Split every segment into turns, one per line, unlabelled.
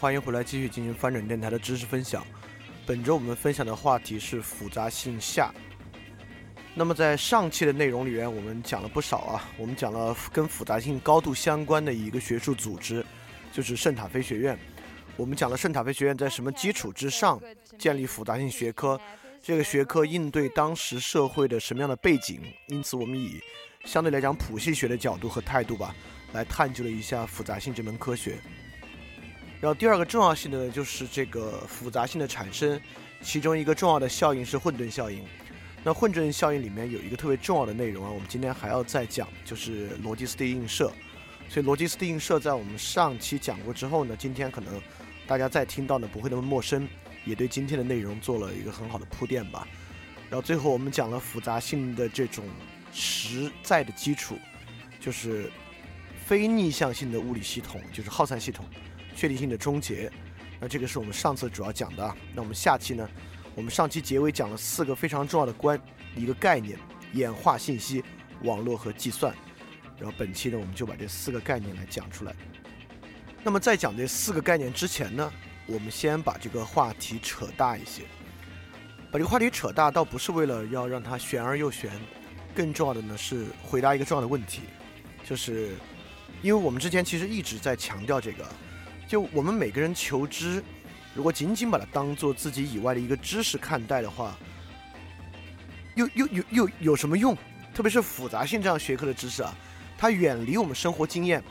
欢迎回来继续进行翻转电台的知识分享。本周我们分享的话题是复杂性下。那么在上期的内容里面，我们讲了不少啊，我们讲了跟复杂性高度相关的一个学术组织，就是圣塔菲学院。我们讲了圣塔菲学院在什么基础之上建立复杂性学科，这个学科应对当时社会的什么样的背景，因此我们以相对来讲谱系学的角度和态度吧，来探究了一下复杂性这门科学。然后第二个重要性的呢，就是这个复杂性的产生，其中一个重要的效应是混沌效应。那混沌效应里面有一个特别重要的内容啊，我们今天还要再讲，就是逻辑斯蒂映射。所以逻辑斯蒂映射在我们上期讲过之后呢，今天可能大家再听到呢不会那么陌生，也对今天的内容做了一个很好的铺垫吧。然后最后我们讲了复杂性的这种实在的基础，就是非逆向性的物理系统，就是耗散系统。确定性的终结，那这个是我们上次主要讲的啊。那我们下期呢？我们上期结尾讲了四个非常重要的关一个概念：演化信息、网络和计算。然后本期呢，我们就把这四个概念来讲出来。那么在讲这四个概念之前呢，我们先把这个话题扯大一些。把这个话题扯大，倒不是为了要让它玄而又玄，更重要的呢是回答一个重要的问题，就是因为我们之前其实一直在强调这个。就我们每个人求知，如果仅仅把它当做自己以外的一个知识看待的话，又又又又有什么用？特别是复杂性这样学科的知识啊，它远离我们生活经验，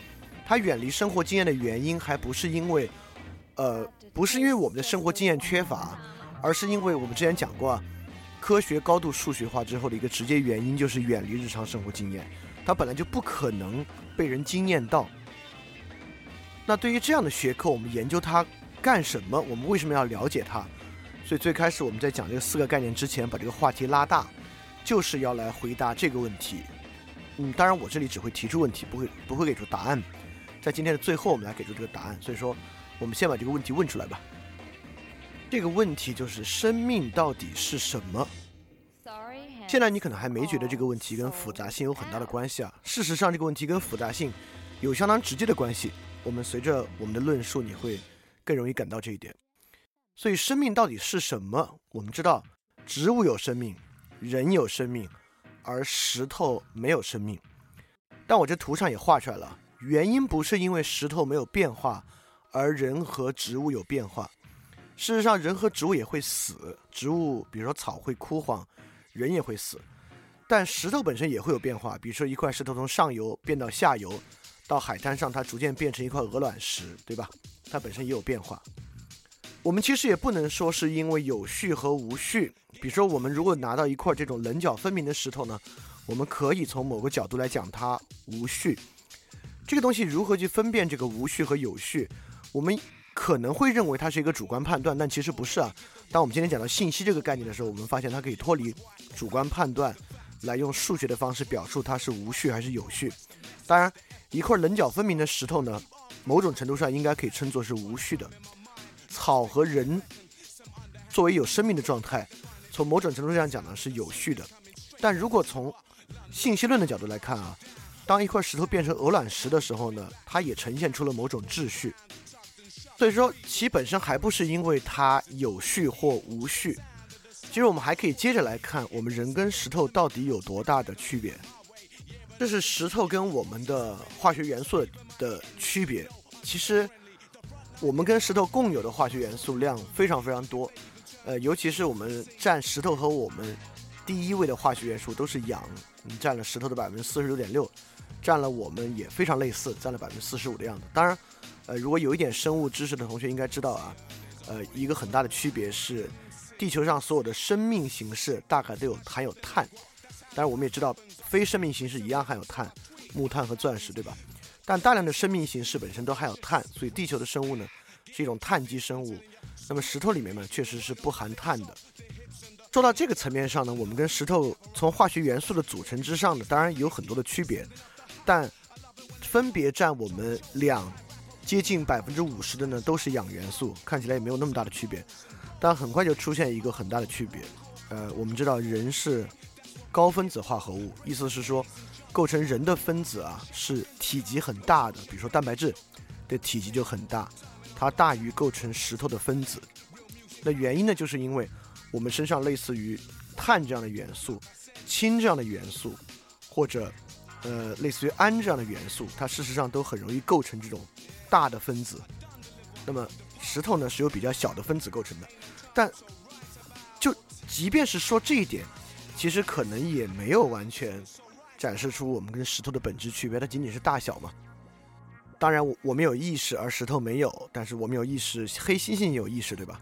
它远离生活经验的原因，还不是因为，呃，不是因为我们的生活经验缺乏，而是因为我们之前讲过，啊，科学高度数学化之后的一个直接原因就是远离日常生活经验，它本来就不可能被人经验到。那对于这样的学科，我们研究它干什么？我们为什么要了解它？所以最开始我们在讲这个四个概念之前，把这个话题拉大，就是要来回答这个问题。嗯，当然我这里只会提出问题，不会不会给出答案。在今天的最后，我们来给出这个答案。所以说，我们先把这个问题问出来吧。这个问题就是生命到底是什么？现在你可能还没觉得这个问题跟复杂性有很大的关系啊。事实上，这个问题跟复杂性有相当直接的关系。我们随着我们的论述，你会更容易感到这一点。所以，生命到底是什么？我们知道，植物有生命，人有生命，而石头没有生命。但我这图上也画出来了，原因不是因为石头没有变化，而人和植物有变化。事实上，人和植物也会死，植物比如说草会枯黄，人也会死。但石头本身也会有变化，比如说一块石头从上游变到下游。到海滩上，它逐渐变成一块鹅卵石，对吧？它本身也有变化。我们其实也不能说是因为有序和无序。比如说，我们如果拿到一块这种棱角分明的石头呢，我们可以从某个角度来讲它无序。这个东西如何去分辨这个无序和有序？我们可能会认为它是一个主观判断，但其实不是啊。当我们今天讲到信息这个概念的时候，我们发现它可以脱离主观判断，来用数学的方式表述它是无序还是有序。当然。一块棱角分明的石头呢，某种程度上应该可以称作是无序的。草和人作为有生命的状态，从某种程度上讲呢是有序的。但如果从信息论的角度来看啊，当一块石头变成鹅卵石的时候呢，它也呈现出了某种秩序。所以说，其本身还不是因为它有序或无序。其实我们还可以接着来看，我们人跟石头到底有多大的区别。这是石头跟我们的化学元素的区别。其实，我们跟石头共有的化学元素量非常非常多。呃，尤其是我们占石头和我们。第一位的化学元素都是氧，占了石头的百分之四十六点六，占了我们也非常类似，占了百分之四十五的样子。当然，呃，如果有一点生物知识的同学应该知道啊，呃，一个很大的区别是，地球上所有的生命形式大概都有含有碳，当然我们也知道非生命形式一样含有碳，木炭和钻石，对吧？但大量的生命形式本身都含有碳，所以地球的生物呢是一种碳基生物。那么石头里面呢确实是不含碳的。说到这个层面上呢，我们跟石头从化学元素的组成之上呢，当然有很多的区别，但分别占我们两接近百分之五十的呢，都是氧元素，看起来也没有那么大的区别。但很快就出现一个很大的区别，呃，我们知道人是高分子化合物，意思是说，构成人的分子啊是体积很大的，比如说蛋白质的体积就很大，它大于构成石头的分子。那原因呢，就是因为。我们身上类似于碳这样的元素、氢这样的元素，或者呃类似于氨这样的元素，它事实上都很容易构成这种大的分子。那么石头呢是由比较小的分子构成的，但就即便是说这一点，其实可能也没有完全展示出我们跟石头的本质区别，它仅仅是大小嘛。当然我我们有意识，而石头没有，但是我们有意识，黑猩猩也有意识，对吧？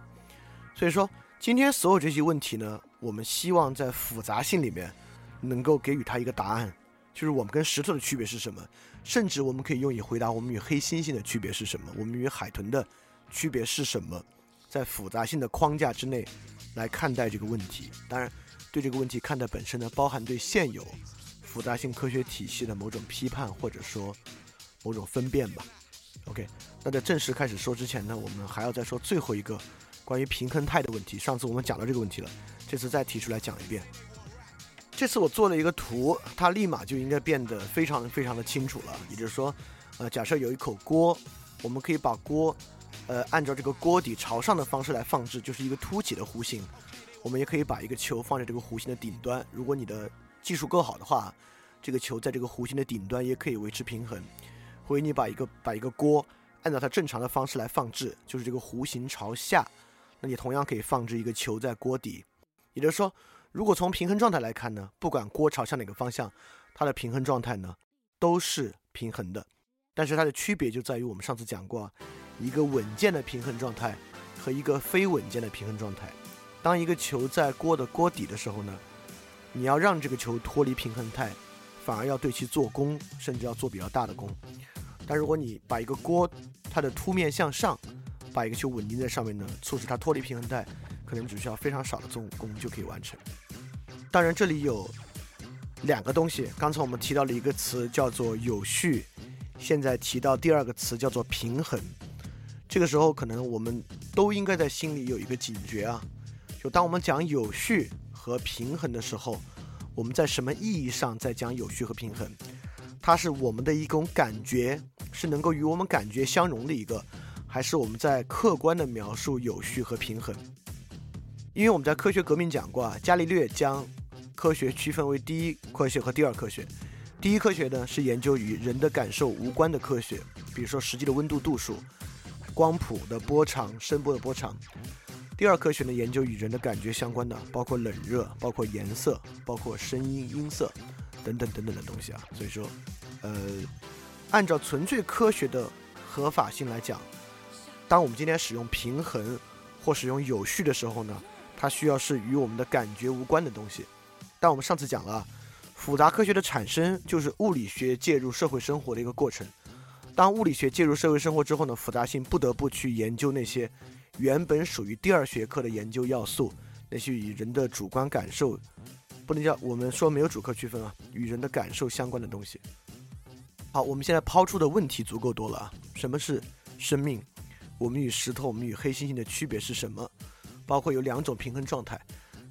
所以说。今天所有这些问题呢，我们希望在复杂性里面能够给予它一个答案，就是我们跟石头的区别是什么，甚至我们可以用以回答我们与黑猩猩的区别是什么，我们与海豚的区别是什么，在复杂性的框架之内来看待这个问题。当然，对这个问题看待本身呢，包含对现有复杂性科学体系的某种批判或者说某种分辨吧。OK，那在正式开始说之前呢，我们还要再说最后一个。关于平衡态的问题，上次我们讲到这个问题了，这次再提出来讲一遍。这次我做了一个图，它立马就应该变得非常非常的清楚了。也就是说，呃，假设有一口锅，我们可以把锅，呃，按照这个锅底朝上的方式来放置，就是一个凸起的弧形。我们也可以把一个球放在这个弧形的顶端。如果你的技术够好的话，这个球在这个弧形的顶端也可以维持平衡。或者你把一个把一个锅按照它正常的方式来放置，就是这个弧形朝下。那你同样可以放置一个球在锅底，也就是说，如果从平衡状态来看呢，不管锅朝向哪个方向，它的平衡状态呢都是平衡的。但是它的区别就在于我们上次讲过，一个稳健的平衡状态和一个非稳健的平衡状态。当一个球在锅的锅底的时候呢，你要让这个球脱离平衡态，反而要对其做功，甚至要做比较大的功。但如果你把一个锅它的凸面向上，把一个球稳定在上面呢，促使它脱离平衡带，可能只需要非常少的重功就可以完成。当然，这里有两个东西。刚才我们提到了一个词叫做有序，现在提到第二个词叫做平衡。这个时候，可能我们都应该在心里有一个警觉啊，当我们讲有序和平衡的时候，我们在什么意义上在讲有序和平衡？它是我们的一种感觉，是能够与我们感觉相融的一个。还是我们在客观的描述有序和平衡，因为我们在科学革命讲过啊，伽利略将科学区分为第一科学和第二科学。第一科学呢是研究与人的感受无关的科学，比如说实际的温度度数、光谱的波长、声波的波长。第二科学呢研究与人的感觉相关的，包括冷热、包括颜色、包括声音、音色等等等等的东西啊。所以说，呃，按照纯粹科学的合法性来讲。当我们今天使用平衡或使用有序的时候呢，它需要是与我们的感觉无关的东西。但我们上次讲了，复杂科学的产生就是物理学介入社会生活的一个过程。当物理学介入社会生活之后呢，复杂性不得不去研究那些原本属于第二学科的研究要素，那些与人的主观感受不能叫我们说没有主客区分啊，与人的感受相关的东西。好，我们现在抛出的问题足够多了啊！什么是生命？我们与石头、我们与黑猩猩的区别是什么？包括有两种平衡状态。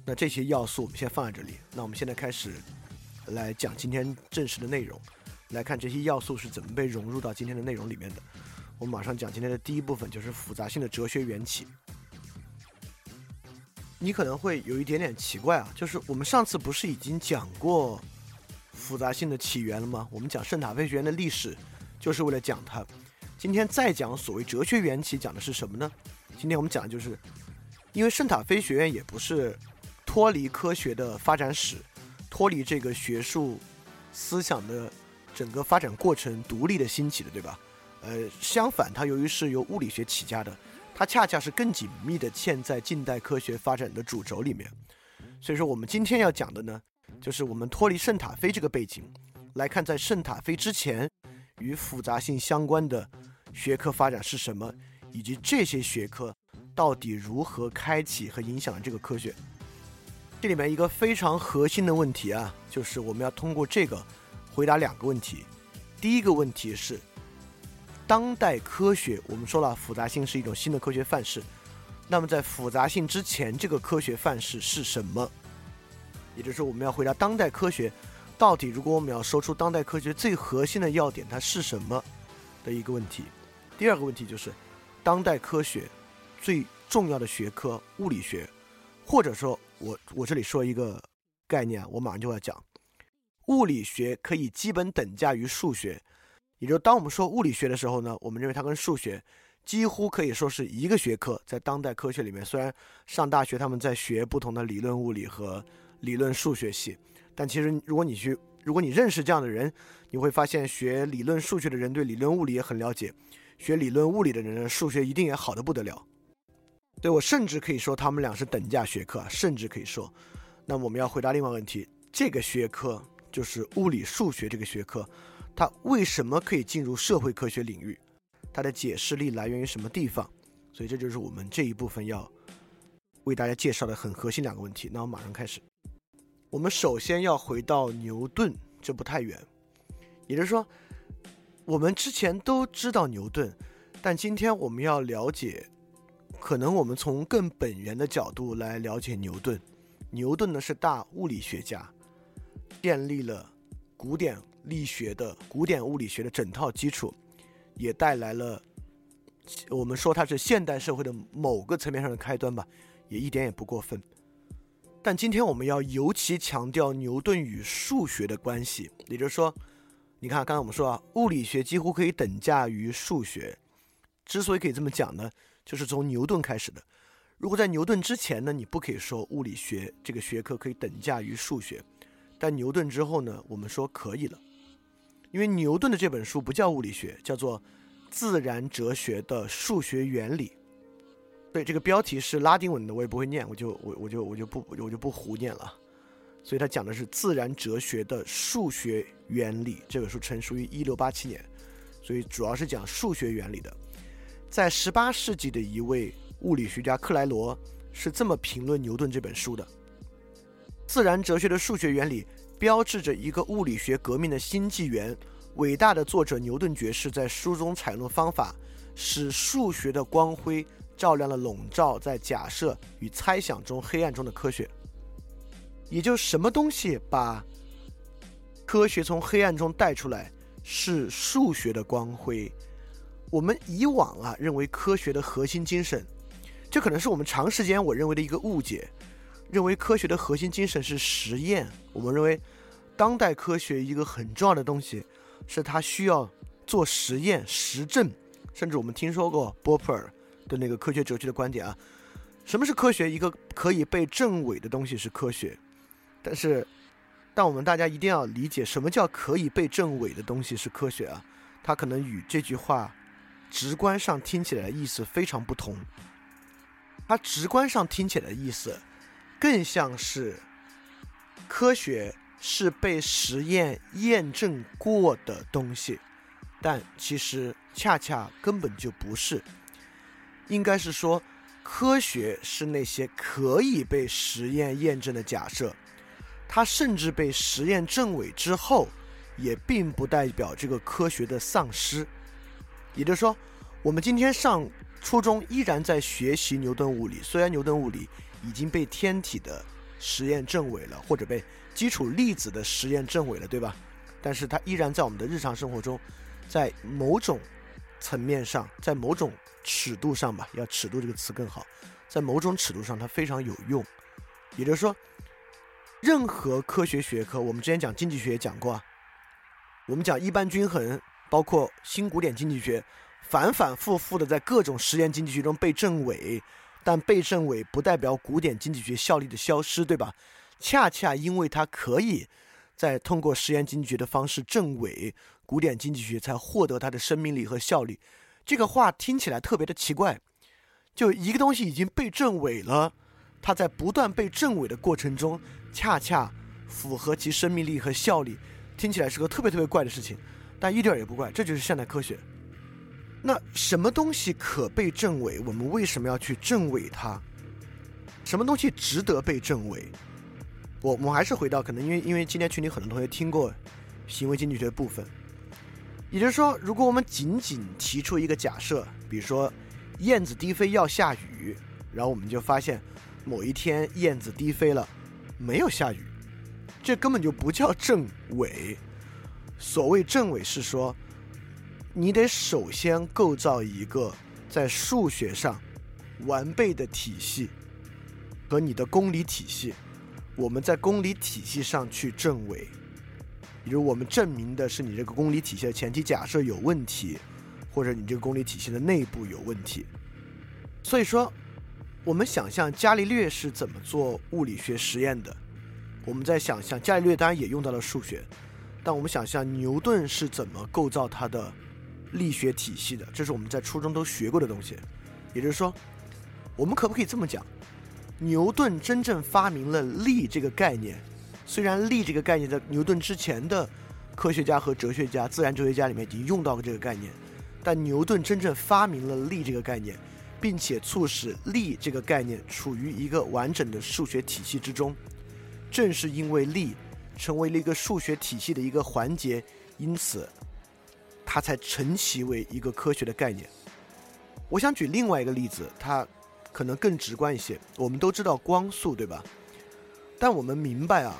那这些要素我们先放在这里。那我们现在开始来讲今天正式的内容，来看这些要素是怎么被融入到今天的内容里面的。我们马上讲今天的第一部分，就是复杂性的哲学缘起。你可能会有一点点奇怪啊，就是我们上次不是已经讲过复杂性的起源了吗？我们讲圣塔菲学院的历史，就是为了讲它。今天再讲所谓哲学缘起，讲的是什么呢？今天我们讲的就是，因为圣塔菲学院也不是。脱离科学的发展史，脱离这个学术思想的整个发展过程独立的兴起的，对吧？呃，相反，它由于是由物理学起家的，它恰恰是更紧密的嵌在近代科学发展的主轴里面。所以说，我们今天要讲的呢，就是我们脱离圣塔菲这个背景来看，在圣塔菲之前与复杂性相关的学科发展是什么，以及这些学科到底如何开启和影响了这个科学。这里面一个非常核心的问题啊，就是我们要通过这个回答两个问题。第一个问题是，当代科学，我们说了复杂性是一种新的科学范式，那么在复杂性之前，这个科学范式是什么？也就是说，我们要回答当代科学到底，如果我们要说出当代科学最核心的要点，它是什么的一个问题。第二个问题就是，当代科学最重要的学科物理学，或者说。我我这里说一个概念，我马上就要讲，物理学可以基本等价于数学，也就当我们说物理学的时候呢，我们认为它跟数学几乎可以说是一个学科。在当代科学里面，虽然上大学他们在学不同的理论物理和理论数学系，但其实如果你去，如果你认识这样的人，你会发现学理论数学的人对理论物理也很了解，学理论物理的人数学一定也好的不得了。对我甚至可以说他们俩是等价学科，甚至可以说，那我们要回答另外问题：这个学科就是物理数学这个学科，它为什么可以进入社会科学领域？它的解释力来源于什么地方？所以这就是我们这一部分要为大家介绍的很核心两个问题。那我马上开始。我们首先要回到牛顿，这不太远，也就是说，我们之前都知道牛顿，但今天我们要了解。可能我们从更本源的角度来了解牛顿。牛顿呢是大物理学家，建立了古典力学的古典物理学的整套基础，也带来了我们说它是现代社会的某个层面上的开端吧，也一点也不过分。但今天我们要尤其强调牛顿与数学的关系，也就是说，你看刚才我们说啊，物理学几乎可以等价于数学。之所以可以这么讲呢？就是从牛顿开始的。如果在牛顿之前呢，你不可以说物理学这个学科可以等价于数学。但牛顿之后呢，我们说可以了，因为牛顿的这本书不叫物理学，叫做《自然哲学的数学原理》。对，这个标题是拉丁文的，我也不会念，我就我我就我就不我就不胡念了。所以他讲的是自然哲学的数学原理。这本书成书于一六八七年，所以主要是讲数学原理的。在十八世纪的一位物理学家克莱罗是这么评论牛顿这本书的：自然哲学的数学原理标志着一个物理学革命的新纪元。伟大的作者牛顿爵士在书中采用的方法，使数学的光辉照亮了笼罩在假设与猜想中黑暗中的科学。也就什么东西把科学从黑暗中带出来，是数学的光辉。我们以往啊认为科学的核心精神，这可能是我们长时间我认为的一个误解，认为科学的核心精神是实验。我们认为，当代科学一个很重要的东西，是它需要做实验、实证。甚至我们听说过波普尔的那个科学哲学的观点啊，什么是科学？一个可以被证伪的东西是科学。但是，但我们大家一定要理解，什么叫可以被证伪的东西是科学啊？它可能与这句话。直观上听起来的意思非常不同，它直观上听起来的意思，更像是科学是被实验验证过的东西，但其实恰恰根本就不是。应该是说，科学是那些可以被实验验证的假设，它甚至被实验证伪之后，也并不代表这个科学的丧失。也就是说，我们今天上初中依然在学习牛顿物理，虽然牛顿物理已经被天体的实验证伪了，或者被基础粒子的实验证伪了，对吧？但是它依然在我们的日常生活中，在某种层面上，在某种尺度上吧，要尺度这个词更好，在某种尺度上它非常有用。也就是说，任何科学学科，我们之前讲经济学也讲过啊，我们讲一般均衡，包括新古典经济学，反反复复的在各种实验经济学中被证伪，但被证伪不代表古典经济学效力的消失，对吧？恰恰因为它可以在通过实验经济学的方式证伪，古典经济学才获得它的生命力和效力。这个话听起来特别的奇怪，就一个东西已经被证伪了。它在不断被证伪的过程中，恰恰符合其生命力和效力，听起来是个特别特别怪的事情，但一点也不怪，这就是现代科学。那什么东西可被证伪？我们为什么要去证伪它？什么东西值得被证伪？我我还是回到可能因为因为今天群里很多同学听过行为经济学部分，也就是说，如果我们仅仅提出一个假设，比如说燕子低飞要下雨，然后我们就发现。某一天，燕子低飞了，没有下雨，这根本就不叫证伪。所谓证伪是说，你得首先构造一个在数学上完备的体系和你的公理体系。我们在公理体系上去证伪，比如我们证明的是你这个公理体系的前提假设有问题，或者你这个公理体系的内部有问题。所以说。我们想象伽利略是怎么做物理学实验的？我们在想象伽利略当然也用到了数学，但我们想象牛顿是怎么构造他的力学体系的？这是我们在初中都学过的东西。也就是说，我们可不可以这么讲？牛顿真正发明了力这个概念，虽然力这个概念在牛顿之前的科学家和哲学家、自然哲学家里面已经用到过这个概念，但牛顿真正发明了力这个概念。并且促使力这个概念处于一个完整的数学体系之中，正是因为力成为了一个数学体系的一个环节，因此它才成其为一个科学的概念。我想举另外一个例子，它可能更直观一些。我们都知道光速，对吧？但我们明白啊，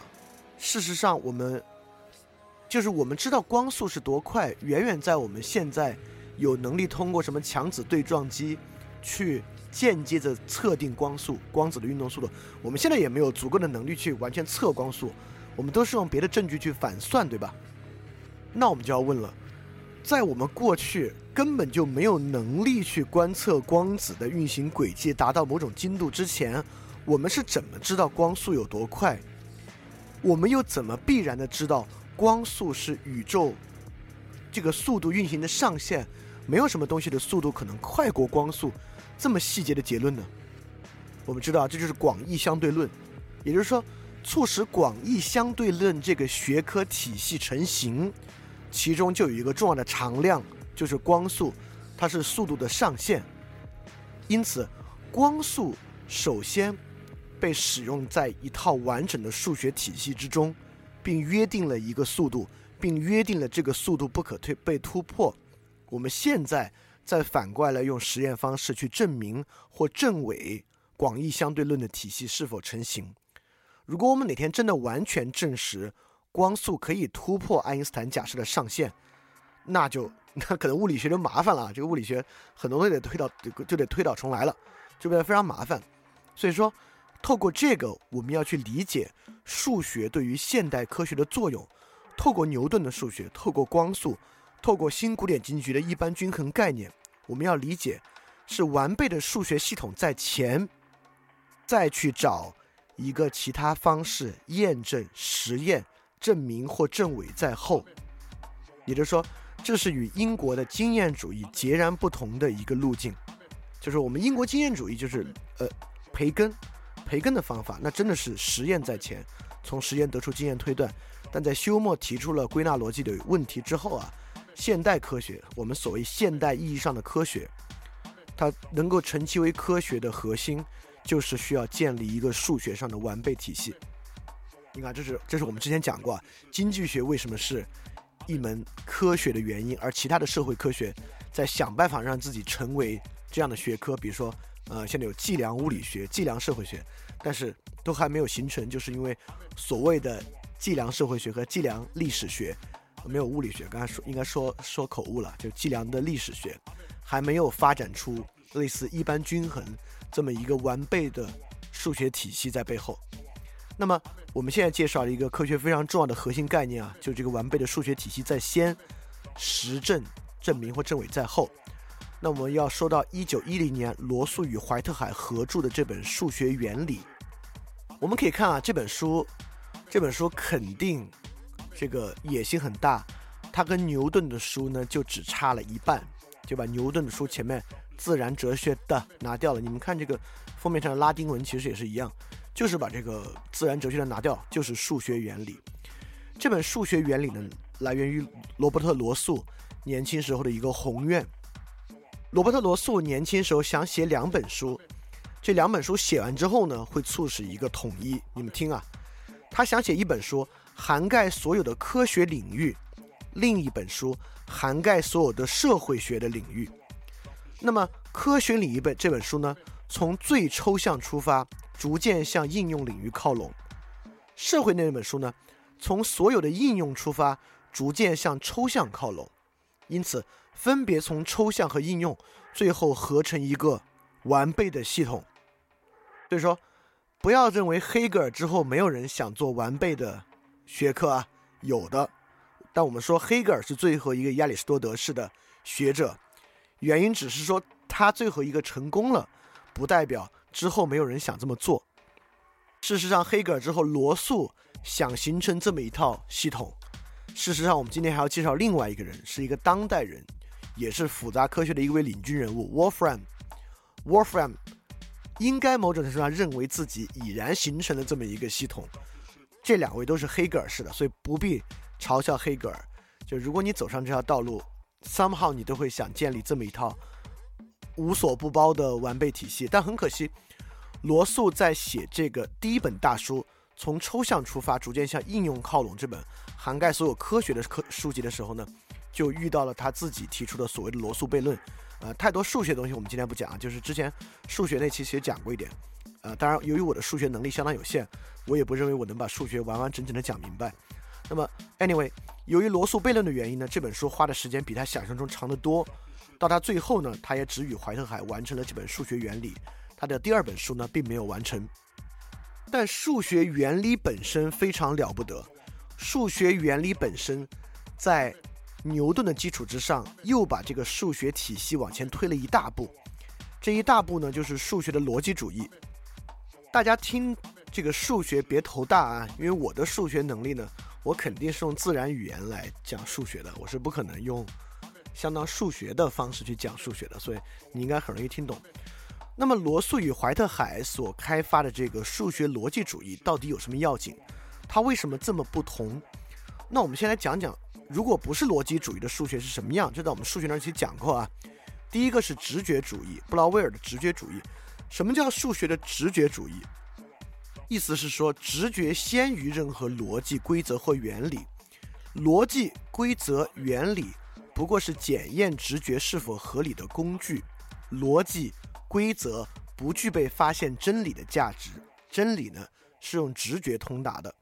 事实上我们就是我们知道光速是多快，远远在我们现在有能力通过什么强子对撞机。去间接着测定光速、光子的运动速度，我们现在也没有足够的能力去完全测光速，我们都是用别的证据去反算，对吧？那我们就要问了，在我们过去根本就没有能力去观测光子的运行轨迹达到某种精度之前，我们是怎么知道光速有多快？我们又怎么必然的知道光速是宇宙这个速度运行的上限？没有什么东西的速度可能快过光速。这么细节的结论呢？我们知道，这就是广义相对论，也就是说，促使广义相对论这个学科体系成型，其中就有一个重要的常量，就是光速，它是速度的上限。因此，光速首先被使用在一套完整的数学体系之中，并约定了一个速度，并约定了这个速度不可推被突破。我们现在。再反过来用实验方式去证明或证伪广义相对论的体系是否成型。如果我们哪天真的完全证实光速可以突破爱因斯坦假设的上限，那就那可能物理学就麻烦了。这个物理学很多都得推倒，就得推倒重来了，就变得非常麻烦。所以说，透过这个，我们要去理解数学对于现代科学的作用。透过牛顿的数学，透过光速。透过新古典经济学的一般均衡概念，我们要理解是完备的数学系统在前，再去找一个其他方式验证、实验、证明或证伪在后。也就是说，这是与英国的经验主义截然不同的一个路径。就是我们英国经验主义就是呃培根，培根的方法，那真的是实验在前，从实验得出经验推断。但在休谟提出了归纳逻辑的问题之后啊。现代科学，我们所谓现代意义上的科学，它能够成其为科学的核心，就是需要建立一个数学上的完备体系。你看，这是这是我们之前讲过，经济学为什么是一门科学的原因，而其他的社会科学在想办法让自己成为这样的学科，比如说，呃，现在有计量物理学、计量社会学，但是都还没有形成，就是因为所谓的计量社会学和计量历史学没有物理学，刚才说应该说说口误了，就计量的历史学还没有发展出类似一般均衡这么一个完备的数学体系在背后。那么我们现在介绍了一个科学非常重要的核心概念啊，就这个完备的数学体系在先，实证证明或证伪在后。那我们要说到一九一零年罗素与怀特海合著的这本《数学原理》，我们可以看啊，这本书，这本书肯定这个野心很大，它跟牛顿的书呢就只差了一半，就把牛顿的书前面自然哲学的拿掉了。你们看这个封面上的拉丁文其实也是一样。就是把这个自然哲学的拿掉，就是数学原理。这本数学原理呢，来源于罗伯特罗素年轻时候的一个宏愿。罗伯特罗素年轻时候想写两本书，这两本书写完之后呢，会促使一个统一。你们听啊，他想写一本书涵盖所有的科学领域，另一本书涵盖所有的社会学的领域。那么科学领域本这本书呢，从最抽象出发。逐渐向应用领域靠拢。社会那本书呢，从所有的应用出发，逐渐向抽象靠拢。因此，分别从抽象和应用，最后合成一个完备的系统。所以说，不要认为黑格尔之后没有人想做完备的学科啊，有的。但我们说黑格尔是最后一个亚里士多德式的学者，原因只是说他最后一个成功了，不代表。之后没有人想这么做。事实上，黑格尔之后，罗素想形成这么一套系统。事实上，我们今天还要介绍另外一个人，是一个当代人，也是复杂科学的一位领军人物 ——Wolfram。Wolfram 应该某种程度上认为自己已然形成了这么一个系统。这两位都是黑格尔式的，所以不必嘲笑黑格尔。就如果你走上这条道路，somehow 你都会想建立这么一套无所不包的完备体系。但很可惜。罗素在写这个第一本大书，从抽象出发，逐渐向应用靠拢这本涵盖所有科学的科书籍的时候呢，就遇到了他自己提出的所谓的罗素悖论。呃，太多数学东西我们今天不讲啊，就是之前数学那期其实讲过一点。呃，当然由于我的数学能力相当有限，我也不认为我能把数学完完整整的讲明白。那么，anyway，由于罗素悖论的原因呢，这本书花的时间比他想象中长得多。到他最后呢，他也只与怀特海完成了这本数学原理。他的第二本书呢，并没有完成，但数学原理本身非常了不得。数学原理本身，在牛顿的基础之上，又把这个数学体系往前推了一大步。这一大步呢，就是数学的逻辑主义。大家听这个数学别头大啊，因为我的数学能力呢，我肯定是用自然语言来讲数学的，我是不可能用相当数学的方式去讲数学的，所以你应该很容易听懂。那么，罗素与怀特海所开发的这个数学逻辑主义到底有什么要紧？它为什么这么不同？那我们先来讲讲，如果不是逻辑主义的数学是什么样？就在我们数学那期讲过啊。第一个是直觉主义，布劳威尔的直觉主义。什么叫数学的直觉主义？意思是说，直觉先于任何逻辑规则或原理，逻辑规则原理不过是检验直觉是否合理的工具，逻辑。规则不具备发现真理的价值，真理呢是用直觉通达的。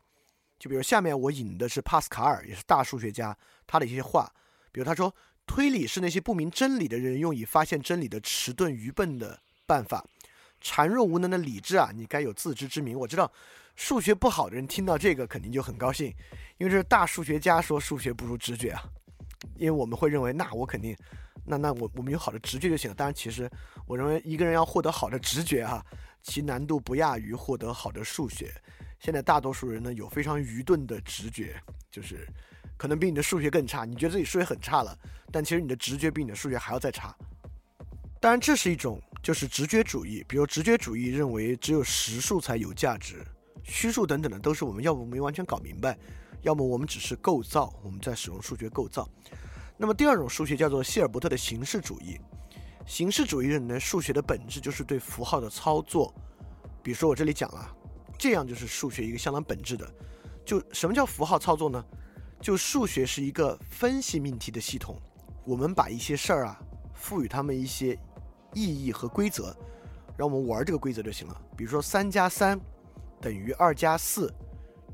就比如下面我引的是帕斯卡尔，也是大数学家，他的一些话。比如他说，推理是那些不明真理的人用以发现真理的迟钝愚笨的办法。孱弱无能的理智啊，你该有自知之明。我知道数学不好的人听到这个肯定就很高兴，因为这是大数学家说数学不如直觉啊。因为我们会认为，那我肯定。那那我我们有好的直觉就行了。当然，其实我认为一个人要获得好的直觉哈，其难度不亚于获得好的数学。现在大多数人呢有非常愚钝的直觉，就是可能比你的数学更差。你觉得自己数学很差了，但其实你的直觉比你的数学还要再差。当然，这是一种就是直觉主义。比如直觉主义认为只有实数才有价值，虚数等等的都是我们要不没完全搞明白，要么我们只是构造，我们在使用数学构造。那么第二种数学叫做希尔伯特的形式主义。形式主义认为数学的本质就是对符号的操作。比如说我这里讲了，这样就是数学一个相当本质的。就什么叫符号操作呢？就数学是一个分析命题的系统，我们把一些事儿啊赋予它们一些意义和规则，让我们玩这个规则就行了。比如说三加三等于二加四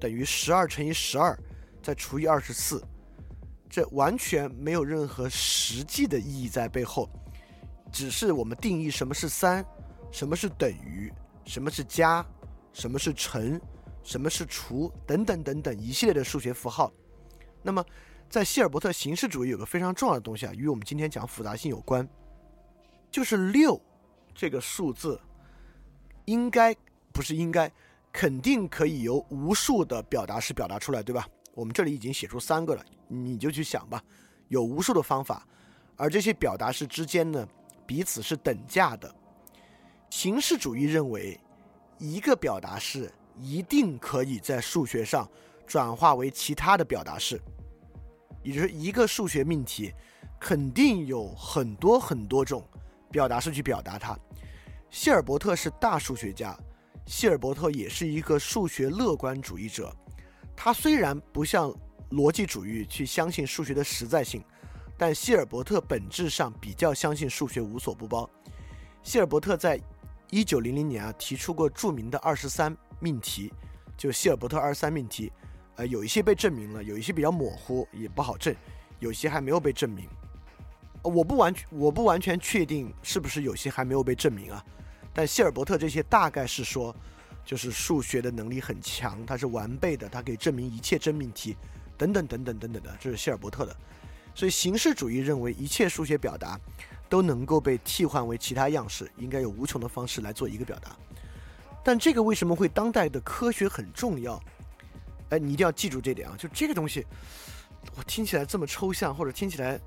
等于十二乘以十二再除以二十四，这完全没有任何实际的意义在背后，只是我们定义什么是三，什么是等于，什么是加，什么是乘，什么是除等等等等一系列的数学符号。那么，在希尔伯特形式主义有个非常重要的东西啊，与我们今天讲复杂性有关，就是六这个数字，应该不是应该，肯定可以由无数的表达式表达出来，对吧？我们这里已经写出三个了，你就去想吧，有无数的方法，而这些表达式之间呢，彼此是等价的。形式主义认为，一个表达式一定可以在数学上。转化为其他的表达式，也就是一个数学命题，肯定有很多很多种表达式去表达它。希尔伯特是大数学家，希尔伯特也是一个数学乐观主义者。他虽然不像逻辑主义去相信数学的实在性，但希尔伯特本质上比较相信数学无所不包。希尔伯特在一九零零年啊提出过著名的二十三命题，就希尔伯特二十三命题。呃，有一些被证明了，有一些比较模糊，也不好证，有些还没有被证明。我不完全，我不完全确定是不是有些还没有被证明啊。但希尔伯特这些大概是说，就是数学的能力很强，它是完备的，它可以证明一切真命题，等等等等等等的，这是希尔伯特的。所以形式主义认为一切数学表达都能够被替换为其他样式，应该有无穷的方式来做一个表达。但这个为什么会当代的科学很重要？哎，你一定要记住这点啊！就这个东西，我听起来这么抽象，或者听起来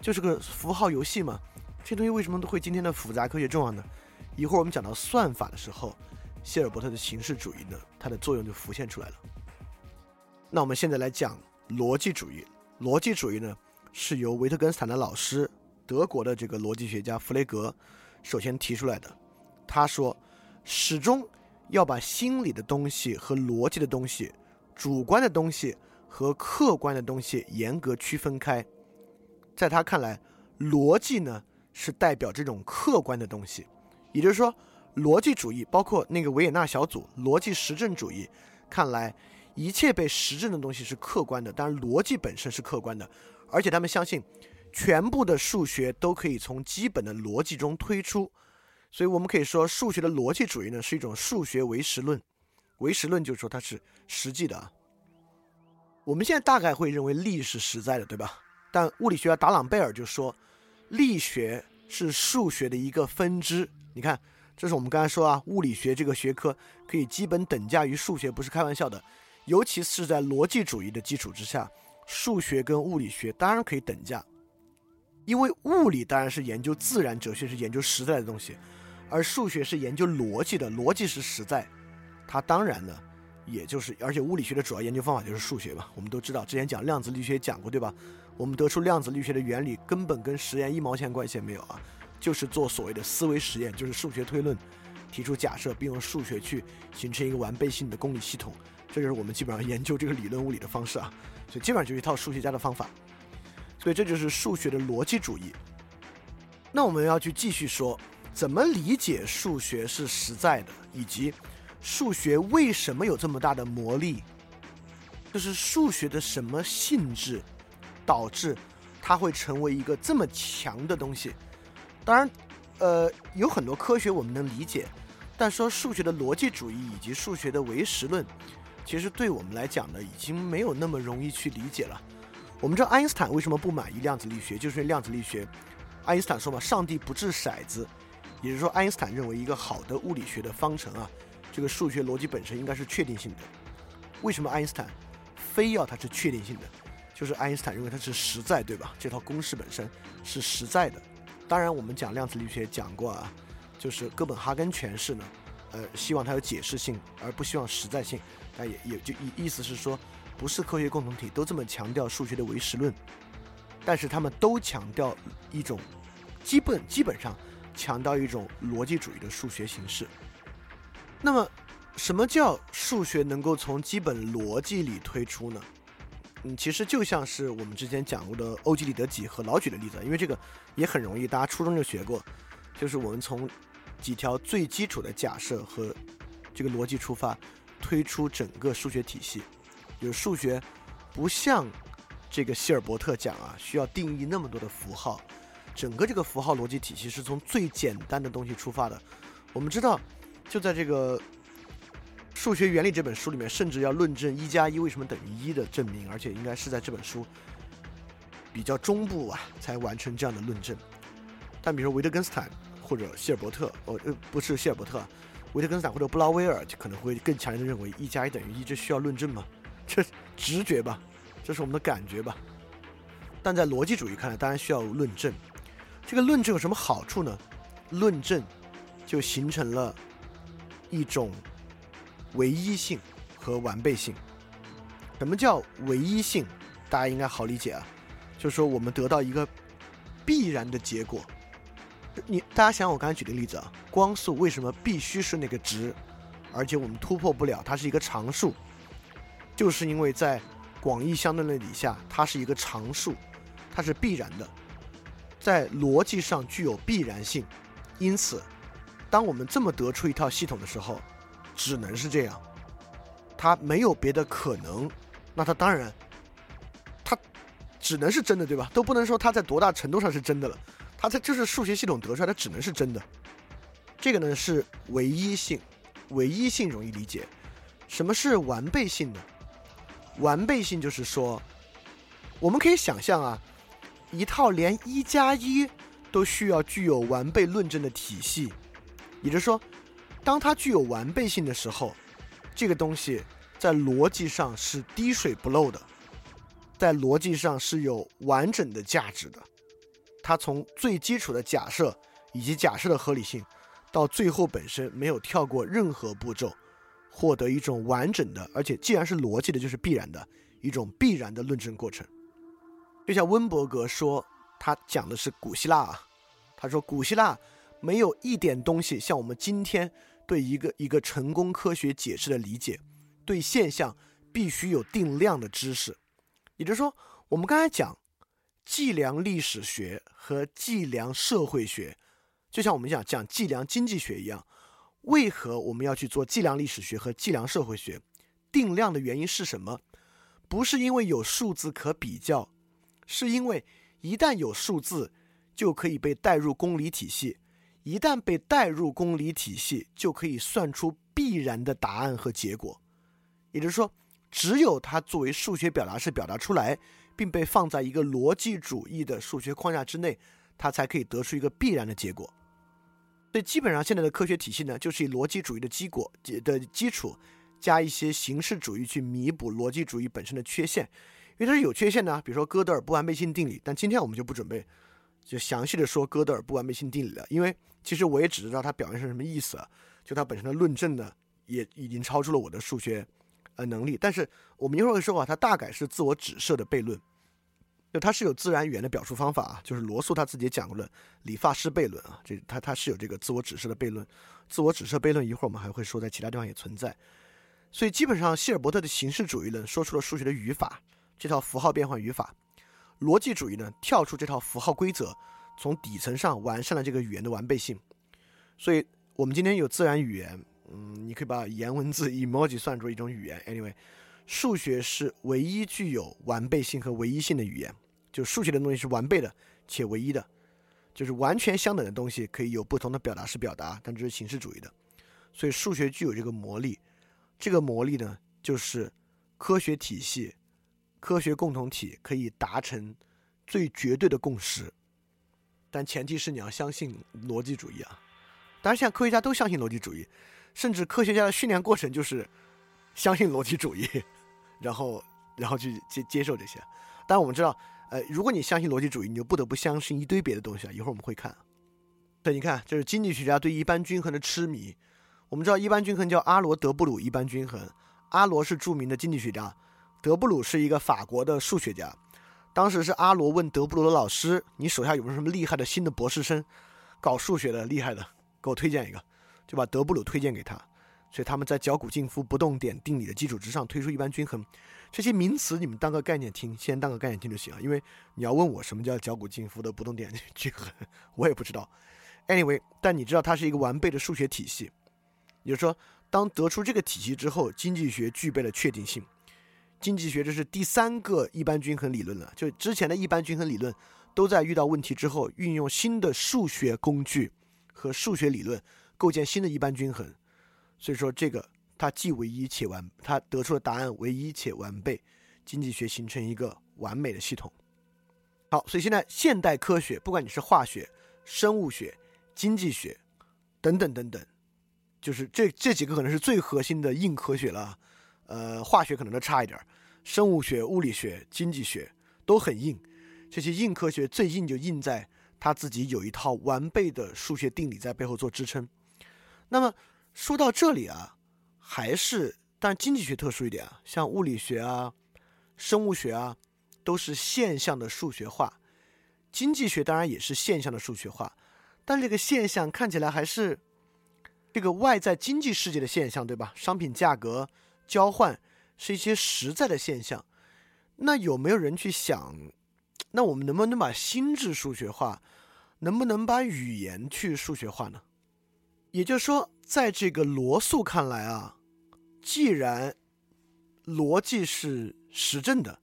就是个符号游戏嘛？这东西为什么都会今天的复杂科学重要呢？一会儿我们讲到算法的时候，希尔伯特的形式主义呢，它的作用就浮现出来了。那我们现在来讲逻辑主义。逻辑主义呢，是由维特根斯坦的老师，德国的这个逻辑学家弗雷格首先提出来的。他说，始终要把心理的东西和逻辑的东西。主观的东西和客观的东西严格区分开，在他看来，逻辑呢是代表这种客观的东西，也就是说，逻辑主义包括那个维也纳小组逻辑实证主义，看来一切被实证的东西是客观的，当然逻辑本身是客观的，而且他们相信全部的数学都可以从基本的逻辑中推出，所以我们可以说，数学的逻辑主义呢是一种数学唯实论。唯实论就是说它是实际的啊。我们现在大概会认为力是实在的，对吧？但物理学家达朗贝尔就说，力学是数学的一个分支。你看，这是我们刚才说啊，物理学这个学科可以基本等价于数学，不是开玩笑的。尤其是在逻辑主义的基础之下，数学跟物理学当然可以等价，因为物理当然是研究自然哲学，是研究实在的东西，而数学是研究逻辑的，逻辑是实在。它当然呢，也就是，而且物理学的主要研究方法就是数学嘛。我们都知道，之前讲量子力学讲过，对吧？我们得出量子力学的原理根本跟实验一毛钱关系也没有啊，就是做所谓的思维实验，就是数学推论，提出假设，并用数学去形成一个完备性的公理系统。这就是我们基本上研究这个理论物理的方式啊。所以基本上就是一套数学家的方法。所以这就是数学的逻辑主义。那我们要去继续说，怎么理解数学是实在的，以及。数学为什么有这么大的魔力？就是数学的什么性质，导致它会成为一个这么强的东西？当然，呃，有很多科学我们能理解，但说数学的逻辑主义以及数学的唯实论，其实对我们来讲呢，已经没有那么容易去理解了。我们知道爱因斯坦为什么不满意量子力学，就是因为量子力学，爱因斯坦说嘛，上帝不掷骰子，也就是说，爱因斯坦认为一个好的物理学的方程啊。这个数学逻辑本身应该是确定性的，为什么爱因斯坦非要它是确定性的？就是爱因斯坦认为它是实在，对吧？这套公式本身是实在的。当然，我们讲量子力学讲过啊，就是哥本哈根诠释呢，呃，希望它有解释性，而不希望实在性。但也也就意意思是说，不是科学共同体都这么强调数学的唯实论，但是他们都强调一种基本基本上强调一种逻辑主义的数学形式。那么，什么叫数学能够从基本逻辑里推出呢？嗯，其实就像是我们之前讲过的欧几里得几何老举的例子，因为这个也很容易，大家初中就学过，就是我们从几条最基础的假设和这个逻辑出发，推出整个数学体系。就是数学不像这个希尔伯特讲啊，需要定义那么多的符号，整个这个符号逻辑体系是从最简单的东西出发的。我们知道，就在这个。数学原理这本书里面，甚至要论证一加一为什么等于一的证明，而且应该是在这本书比较中部啊才完成这样的论证。但比如说维特根斯坦或者希尔伯特，哦呃不是希尔伯特，维特根斯坦或者布劳威尔就可能会更强烈的认为一加一等于一，这需要论证吗？这直觉吧，这是我们的感觉吧。但在逻辑主义看来，当然需要论证。这个论证有什么好处呢？论证就形成了一种。唯一性和完备性，什么叫唯一性？大家应该好理解啊，就是说我们得到一个必然的结果。你大家想，我刚才举的例子啊，光速为什么必须是那个值，而且我们突破不了，它是一个常数，就是因为在广义相对论底下，它是一个常数，它是必然的，在逻辑上具有必然性。因此，当我们这么得出一套系统的时候。只能是这样，它没有别的可能，那它当然，它只能是真的，对吧？都不能说它在多大程度上是真的了，它这就是数学系统得出来，它只能是真的。这个呢是唯一性，唯一性容易理解。什么是完备性呢？完备性就是说，我们可以想象啊，一套连一加一都需要具有完备论证的体系，也就是说。当它具有完备性的时候，这个东西在逻辑上是滴水不漏的，在逻辑上是有完整的价值的。它从最基础的假设以及假设的合理性，到最后本身没有跳过任何步骤，获得一种完整的，而且既然是逻辑的，就是必然的一种必然的论证过程。就像温伯格说，他讲的是古希腊啊，他说古希腊没有一点东西像我们今天。对一个一个成功科学解释的理解，对现象必须有定量的知识。也就是说，我们刚才讲计量历史学和计量社会学，就像我们讲讲计量经济学一样。为何我们要去做计量历史学和计量社会学？定量的原因是什么？不是因为有数字可比较，是因为一旦有数字，就可以被带入公理体系。一旦被带入公理体系，就可以算出必然的答案和结果。也就是说，只有它作为数学表达式表达出来，并被放在一个逻辑主义的数学框架之内，它才可以得出一个必然的结果。所以，基本上现在的科学体系呢，就是以逻辑主义的基果的基础，加一些形式主义去弥补逻辑主义本身的缺陷，因为它是有缺陷的。比如说哥德尔不完备性定理，但今天我们就不准备。就详细的说哥德尔不完备性定理了，因为其实我也只知道它表面上什么意思，就它本身的论证呢，也已经超出了我的数学呃能力。但是我们一会儿会说啊，它大概是自我指涉的悖论，就它是有自然语言的表述方法啊，就是罗素他自己也讲过了理发师悖论啊，这他他是有这个自我指涉的悖论，自我指涉悖论一会儿我们还会说在其他地方也存在。所以基本上希尔伯特的形式主义论说出了数学的语法，这套符号变换语法。逻辑主义呢，跳出这套符号规则，从底层上完善了这个语言的完备性。所以，我们今天有自然语言，嗯，你可以把言文字 emoji 算作一种语言。Anyway，数学是唯一具有完备性和唯一性的语言，就数学的东西是完备的且唯一的，就是完全相等的东西可以有不同的表达式表达，但这是形式主义的。所以，数学具有这个魔力，这个魔力呢，就是科学体系。科学共同体可以达成最绝对的共识，但前提是你要相信逻辑主义啊！当然，现在科学家都相信逻辑主义，甚至科学家的训练过程就是相信逻辑主义，然后然后去接接受这些。但，我们知道，呃，如果你相信逻辑主义，你就不得不相信一堆别的东西啊！一会儿我们会看。对，你看，这是经济学家对一般均衡的痴迷。我们知道，一般均衡叫阿罗德布鲁一般均衡，阿罗是著名的经济学家。德布鲁是一个法国的数学家，当时是阿罗问德布鲁的老师：“你手下有没有什么厉害的新的博士生，搞数学的厉害的，给我推荐一个。”就把德布鲁推荐给他。所以他们在绞股静夫不动点定理的基础之上推出一般均衡。这些名词你们当个概念听，先当个概念听就行了。因为你要问我什么叫绞股静夫的不动点均衡，我也不知道。Anyway，但你知道它是一个完备的数学体系，也就是说，当得出这个体系之后，经济学具备了确定性。经济学这是第三个一般均衡理论了，就之前的一般均衡理论都在遇到问题之后，运用新的数学工具和数学理论构建新的一般均衡。所以说，这个它既唯一且完，它得出的答案唯一且完备，经济学形成一个完美的系统。好，所以现在现代科学，不管你是化学、生物学、经济学等等等等，就是这这几个可能是最核心的硬科学了。呃，化学可能都差一点，生物学、物理学、经济学都很硬。这些硬科学最硬就硬在他自己有一套完备的数学定理在背后做支撑。那么说到这里啊，还是但经济学特殊一点啊，像物理学啊、生物学啊，都是现象的数学化。经济学当然也是现象的数学化，但这个现象看起来还是这个外在经济世界的现象，对吧？商品价格。交换是一些实在的现象，那有没有人去想，那我们能不能把心智数学化，能不能把语言去数学化呢？也就是说，在这个罗素看来啊，既然逻辑是实证的，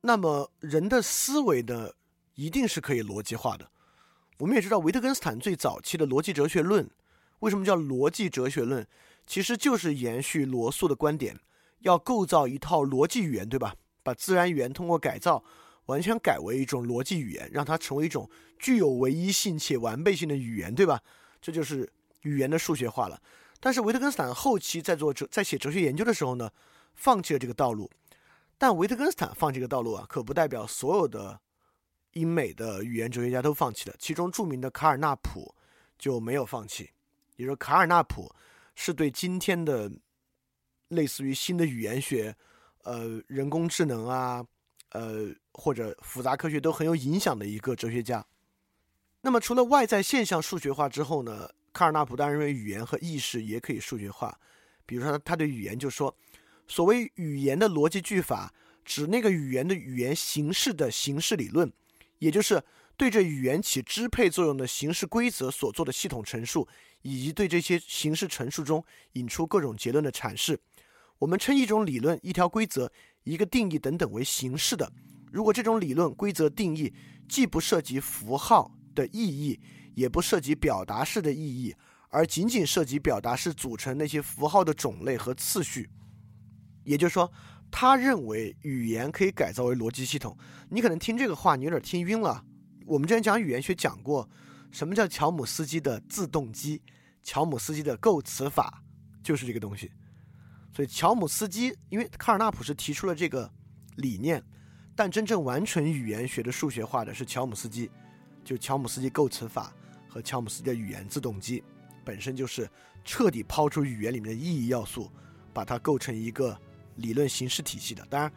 那么人的思维呢，一定是可以逻辑化的。我们也知道，维特根斯坦最早期的逻辑哲学论，为什么叫逻辑哲学论？其实就是延续罗素的观点，要构造一套逻辑语言，对吧？把自然语言通过改造，完全改为一种逻辑语言，让它成为一种具有唯一性且完备性的语言，对吧？这就是语言的数学化了。但是维特根斯坦后期在做哲在写哲学研究的时候呢，放弃了这个道路。但维特根斯坦放这个道路啊，可不代表所有的英美的语言哲学家都放弃了。其中著名的卡尔纳普就没有放弃，也就是卡尔纳普。是对今天的类似于新的语言学、呃人工智能啊、呃或者复杂科学都很有影响的一个哲学家。那么除了外在现象数学化之后呢，卡尔纳普当然认为语言和意识也可以数学化。比如说，他对语言就说，所谓语言的逻辑句法，指那个语言的语言形式的形式理论，也就是。对这语言起支配作用的形式规则所做的系统陈述，以及对这些形式陈述中引出各种结论的阐释，我们称一种理论、一条规则、一个定义等等为形式的。如果这种理论、规则、定义既不涉及符号的意义，也不涉及表达式的意义，而仅仅涉及表达式组成那些符号的种类和次序，也就是说，他认为语言可以改造为逻辑系统。你可能听这个话，你有点听晕了。我们之前讲语言学讲过，什么叫乔姆斯基的自动机？乔姆斯基的构词法就是这个东西。所以乔姆斯基，因为卡尔纳普是提出了这个理念，但真正完成语言学的数学化的是乔姆斯基，就乔姆斯基构词法和乔姆斯基的语言自动机，本身就是彻底抛出语言里面的意义要素，把它构成一个理论形式体系的。当然，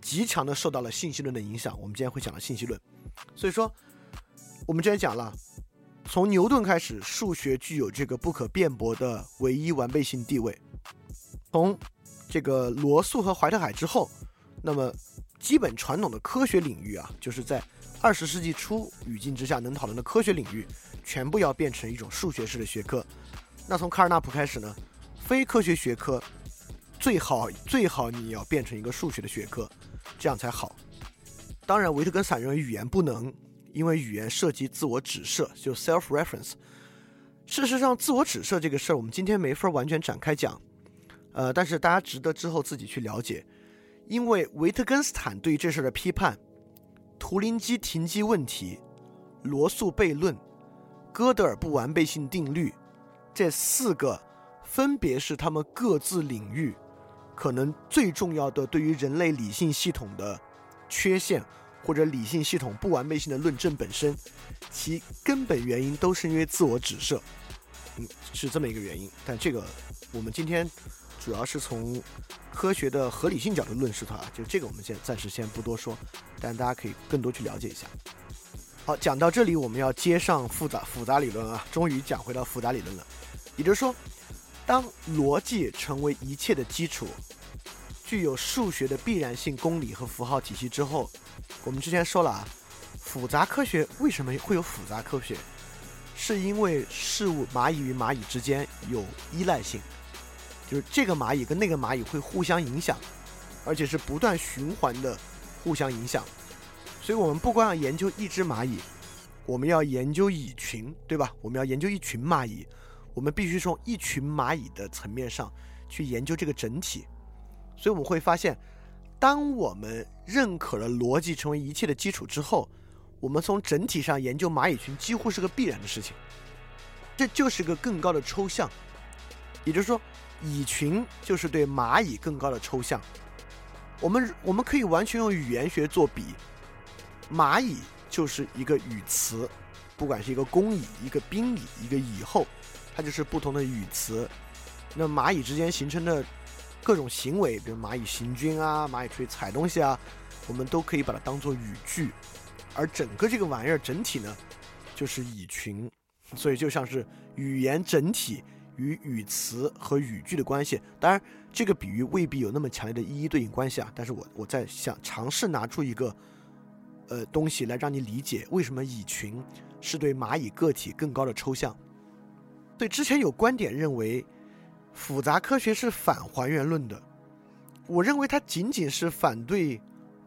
极强的受到了信息论的影响。我们今天会讲到信息论。所以说，我们之前讲了，从牛顿开始，数学具有这个不可辩驳的唯一完备性地位。从这个罗素和怀特海之后，那么基本传统的科学领域啊，就是在二十世纪初语境之下能讨论的科学领域，全部要变成一种数学式的学科。那从卡尔纳普开始呢，非科学学科最好最好你要变成一个数学的学科，这样才好。当然，维特根斯坦认为语言不能，因为语言涉及自我指涉，就 self-reference。事实上，自我指涉这个事儿，我们今天没法完全展开讲，呃，但是大家值得之后自己去了解。因为维特根斯坦对于这事儿的批判，图灵机停机问题、罗素悖论、哥德尔不完备性定律，这四个分别是他们各自领域可能最重要的对于人类理性系统的。缺陷或者理性系统不完备性的论证本身，其根本原因都是因为自我指涉，嗯，是这么一个原因。但这个我们今天主要是从科学的合理性角度论述它，就这个我们先暂时先不多说，但大家可以更多去了解一下。好，讲到这里，我们要接上复杂复杂理论啊，终于讲回到复杂理论了。也就是说，当逻辑成为一切的基础，具有数学的必然性公理和符号体系之后，我们之前说了啊，复杂科学为什么会有复杂科学？是因为事物蚂蚁与蚂蚁之间有依赖性，就是这个蚂蚁跟那个蚂蚁会互相影响，而且是不断循环的互相影响。所以我们不光要研究一只蚂蚁，我们要研究蚁群，对吧？我们要研究一群蚂蚁，我们必须从一群蚂蚁的层面上去研究这个整体。所以我们会发现，当我们认可了逻辑成为一切的基础之后，我们从整体上研究蚂蚁群几乎是个必然的事情，这就是个更高的抽象，也就是说，蚁群就是对蚂蚁更高的抽象。我们我们可以完全用语言学做比，蚂蚁就是一个语词，不管是一个公蚁、一个宾蚁、一个蚁后，它就是不同的语词。那蚂蚁之间形成的各种行为，比如蚂蚁行军啊，蚂蚁出去采东西啊，我们都可以把它当做语句。而整个这个玩意儿整体呢，就是蚁群，所以就像是语言整体与语词和语句的关系。当然，这个比喻未必有那么强烈的一一对应关系啊。但是我我在想尝试拿出一个呃东西来让你理解为什么蚁群是对蚂蚁个体更高的抽象。对，之前有观点认为复杂科学是反还原论的，我认为它仅仅是反对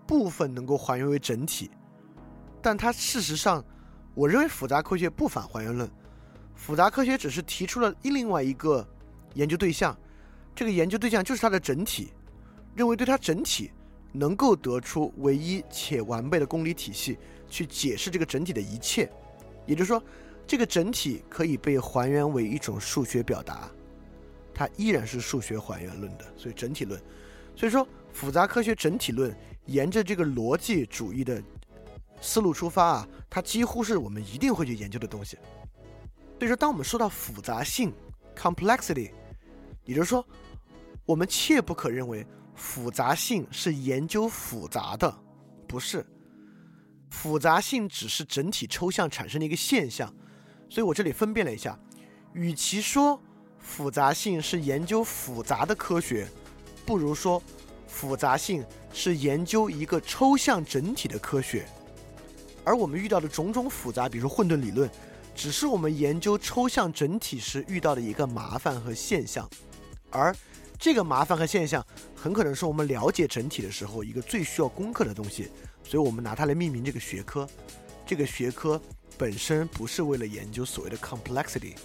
部分能够还原为整体。但它事实上，我认为复杂科学不反还原论，复杂科学只是提出了另外一个研究对象，这个研究对象就是它的整体，认为对它整体能够得出唯一且完备的公理体系去解释这个整体的一切，也就是说，这个整体可以被还原为一种数学表达，它依然是数学还原论的，所以整体论，所以说复杂科学整体论沿着这个逻辑主义的。思路出发啊，它几乎是我们一定会去研究的东西。所以说，当我们说到复杂性 （complexity），也就是说，我们切不可认为复杂性是研究复杂的，不是。复杂性只是整体抽象产生的一个现象。所以我这里分辨了一下，与其说复杂性是研究复杂的科学，不如说复杂性是研究一个抽象整体的科学。而我们遇到的种种复杂，比如混沌理论，只是我们研究抽象整体时遇到的一个麻烦和现象，而这个麻烦和现象很可能是我们了解整体的时候一个最需要攻克的东西，所以我们拿它来命名这个学科。这个学科本身不是为了研究所谓的 complexity，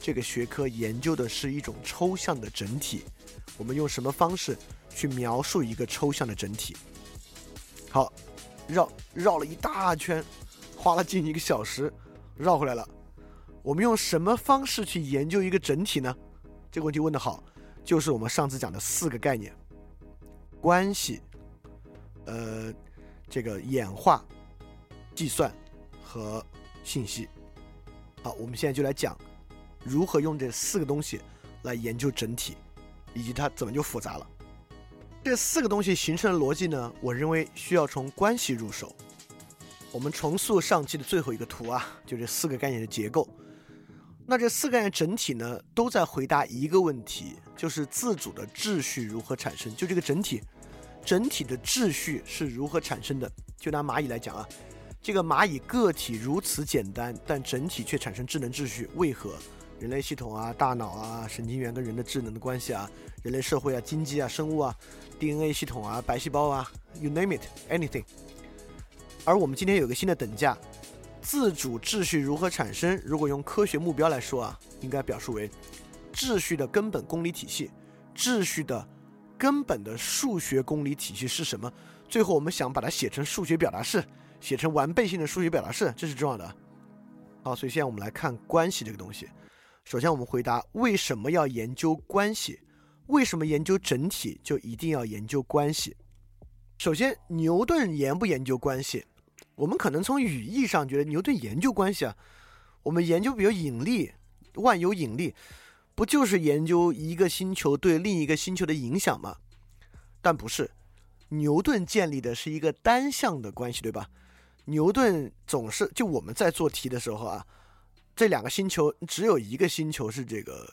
这个学科研究的是一种抽象的整体。我们用什么方式去描述一个抽象的整体？好。绕绕了一大圈，花了近一个小时，绕回来了。我们用什么方式去研究一个整体呢？这个问题问得好，就是我们上次讲的四个概念：关系、呃，这个演化、计算和信息。好，我们现在就来讲如何用这四个东西来研究整体，以及它怎么就复杂了。这四个东西形成的逻辑呢？我认为需要从关系入手。我们重塑上期的最后一个图啊，就这四个概念的结构。那这四个概念整体呢，都在回答一个问题，就是自主的秩序如何产生？就这个整体，整体的秩序是如何产生的？就拿蚂蚁来讲啊，这个蚂蚁个体如此简单，但整体却产生智能秩序，为何？人类系统啊，大脑啊，神经元跟人的智能的关系啊，人类社会啊，经济啊，生物啊，DNA 系统啊，白细胞啊，you name it，anything。而我们今天有个新的等价，自主秩序如何产生？如果用科学目标来说啊，应该表述为秩序的根本公理体系。秩序的根本的数学公理体系是什么？最后我们想把它写成数学表达式，写成完备性的数学表达式，这是重要的。好，所以现在我们来看关系这个东西。首先，我们回答为什么要研究关系？为什么研究整体就一定要研究关系？首先，牛顿研不研究关系？我们可能从语义上觉得牛顿研究关系啊。我们研究比如引力，万有引力，不就是研究一个星球对另一个星球的影响吗？但不是，牛顿建立的是一个单向的关系，对吧？牛顿总是就我们在做题的时候啊。这两个星球只有一个星球是这个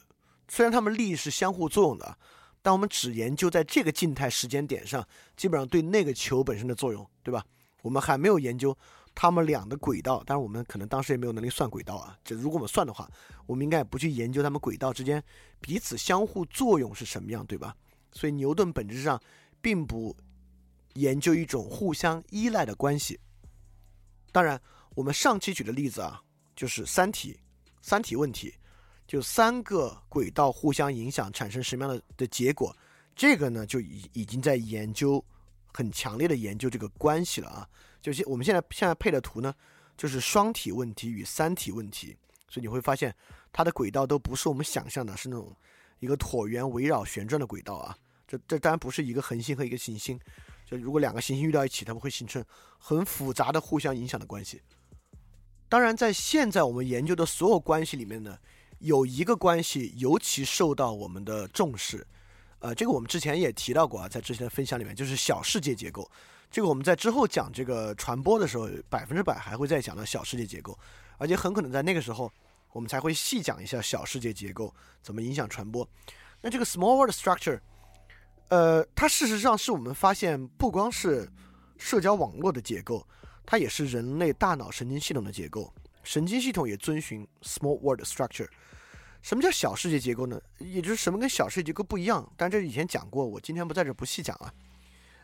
虽然它们力是相互作用的，但我们只研究在这个静态时间点上，基本上对那个球本身的作用，对吧？我们还没有研究它们俩的轨道，当然我们可能当时也没有能力算轨道啊。这如果我们算的话，我们应该也不去研究它们轨道之间彼此相互作用是什么样，对吧？所以牛顿本质上并不研究一种互相依赖的关系。当然，我们上期举的例子啊，就是三体，三体问题，就三个轨道互相影响产生什么样的的结果，这个呢就已已经在研究，很强烈的研究这个关系了啊。就是我们现在现在配的图呢，就是双体问题与三体问题，所以你会发现它的轨道都不是我们想象的，是那种一个椭圆围绕旋转的轨道啊。这这当然不是一个恒星和一个行星，就如果两个行星遇到一起，它们会形成很复杂的互相影响的关系。当然，在现在我们研究的所有关系里面呢，有一个关系尤其受到我们的重视，呃，这个我们之前也提到过啊，在之前的分享里面，就是小世界结构。这个我们在之后讲这个传播的时候，百分之百还会再讲到小世界结构，而且很可能在那个时候，我们才会细讲一下小世界结构怎么影响传播。那这个 small world structure。呃，它事实上是我们发现，不光是社交网络的结构，它也是人类大脑神经系统的结构。神经系统也遵循 small world structure。什么叫小世界结构呢？也就是什么跟小世界结构不一样？但这以前讲过，我今天不在这不细讲啊。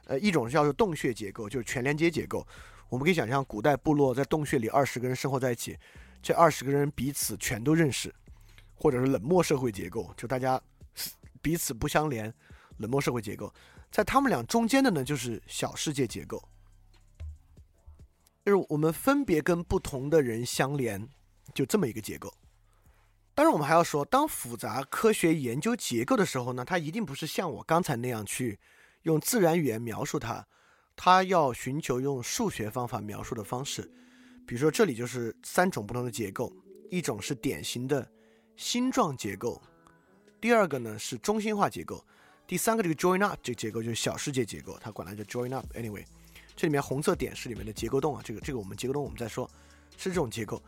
呃，一种叫做洞穴结构，就是全连接结构。我们可以想象，古代部落在洞穴里二十个人生活在一起，这二十个人彼此全都认识，或者是冷漠社会结构，就大家彼此不相连。冷漠社会结构，在他们俩中间的呢，就是小世界结构，就是我们分别跟不同的人相连，就这么一个结构。当然，我们还要说，当复杂科学研究结构的时候呢，它一定不是像我刚才那样去用自然语言描述它，它要寻求用数学方法描述的方式。比如说，这里就是三种不同的结构，一种是典型的星状结构，第二个呢是中心化结构。第三个这个 join up 这个结构就是小世界结构，它管它叫 join up。Anyway，这里面红色点是里面的结构洞啊，这个这个我们结构洞我们再说，是这种结构。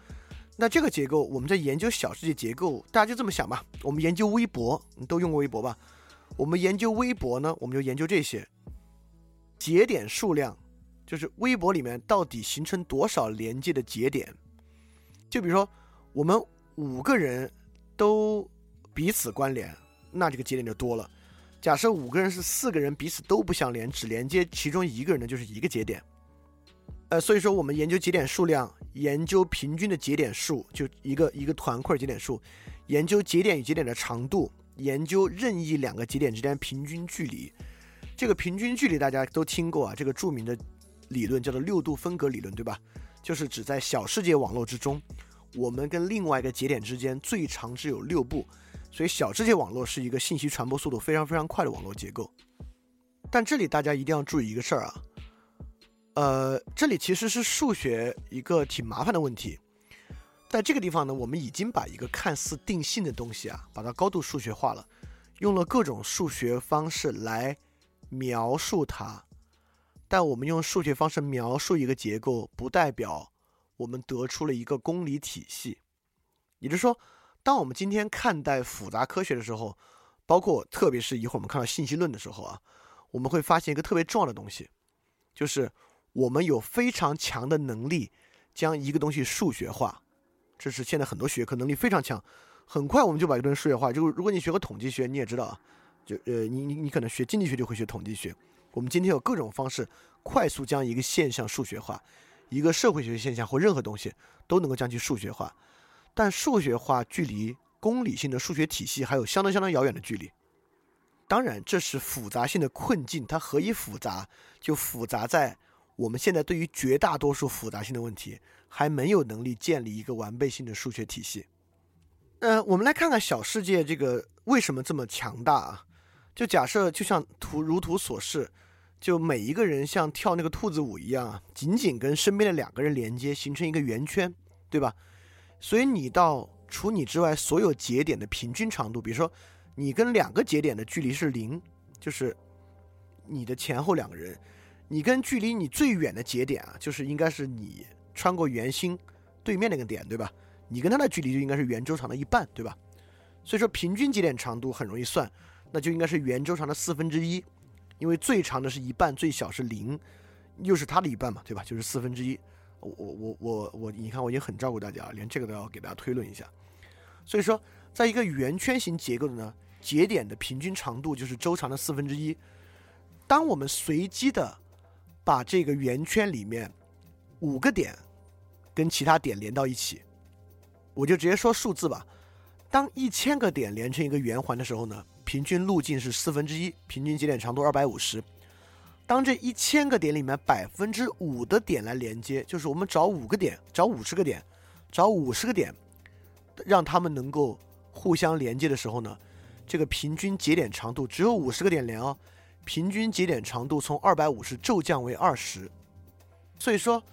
那这个结构我们在研究小世界结构，大家就这么想吧。我们研究微博，你都用过微博吧？我们研究微博呢，我们就研究这些节点数量，就是微博里面到底形成多少连接的节点。就比如说我们五个人都彼此关联，那这个节点就多了。假设五个人是四个人彼此都不相连，只连接其中一个人的就是一个节点。呃，所以说我们研究节点数量，研究平均的节点数，就一个一个团块节点数，研究节点与节点的长度，研究任意两个节点之间平均距离。这个平均距离大家都听过啊，这个著名的理论叫做六度分隔理论，对吧？就是指在小世界网络之中，我们跟另外一个节点之间最长只有六步。所以小世界网络是一个信息传播速度非常非常快的网络结构，但这里大家一定要注意一个事儿啊，呃，这里其实是数学一个挺麻烦的问题，在这个地方呢，我们已经把一个看似定性的东西啊，把它高度数学化了，用了各种数学方式来描述它，但我们用数学方式描述一个结构，不代表我们得出了一个公理体系，也就是说。当我们今天看待复杂科学的时候，包括特别是一会儿我们看到信息论的时候啊，我们会发现一个特别重要的东西，就是我们有非常强的能力将一个东西数学化。这是现在很多学科能力非常强，很快我们就把一个东西数学化。就是如果你学过统计学，你也知道啊，就呃，你你你可能学经济学就会学统计学。我们今天有各种方式快速将一个现象数学化，一个社会学现象或任何东西都能够将其数学化。但数学化距离公理性的数学体系还有相当相当遥远的距离。当然，这是复杂性的困境。它何以复杂？就复杂在我们现在对于绝大多数复杂性的问题还没有能力建立一个完备性的数学体系。呃，我们来看看小世界这个为什么这么强大啊？就假设就像图如图所示，就每一个人像跳那个兔子舞一样，紧紧跟身边的两个人连接，形成一个圆圈，对吧？所以你到除你之外所有节点的平均长度，比如说你跟两个节点的距离是零，就是你的前后两个人，你跟距离你最远的节点啊，就是应该是你穿过圆心对面那个点，对吧？你跟它的距离就应该是圆周长的一半，对吧？所以说平均节点长度很容易算，那就应该是圆周长的四分之一，因为最长的是一半，最小是零，又是它的一半嘛，对吧？就是四分之一。我我我我，你看我已经很照顾大家了，连这个都要给大家推论一下。所以说，在一个圆圈形结构的呢，节点的平均长度就是周长的四分之一。当我们随机的把这个圆圈里面五个点跟其他点连到一起，我就直接说数字吧。当一千个点连成一个圆环的时候呢，平均路径是四分之一，平均节点长度二百五十。当这一千个点里面百分之五的点来连接，就是我们找五个点，找五十个点，找五十个点，让他们能够互相连接的时候呢，这个平均节点长度只有五十个点连哦，平均节点长度从二百五十骤降为二十。所以说，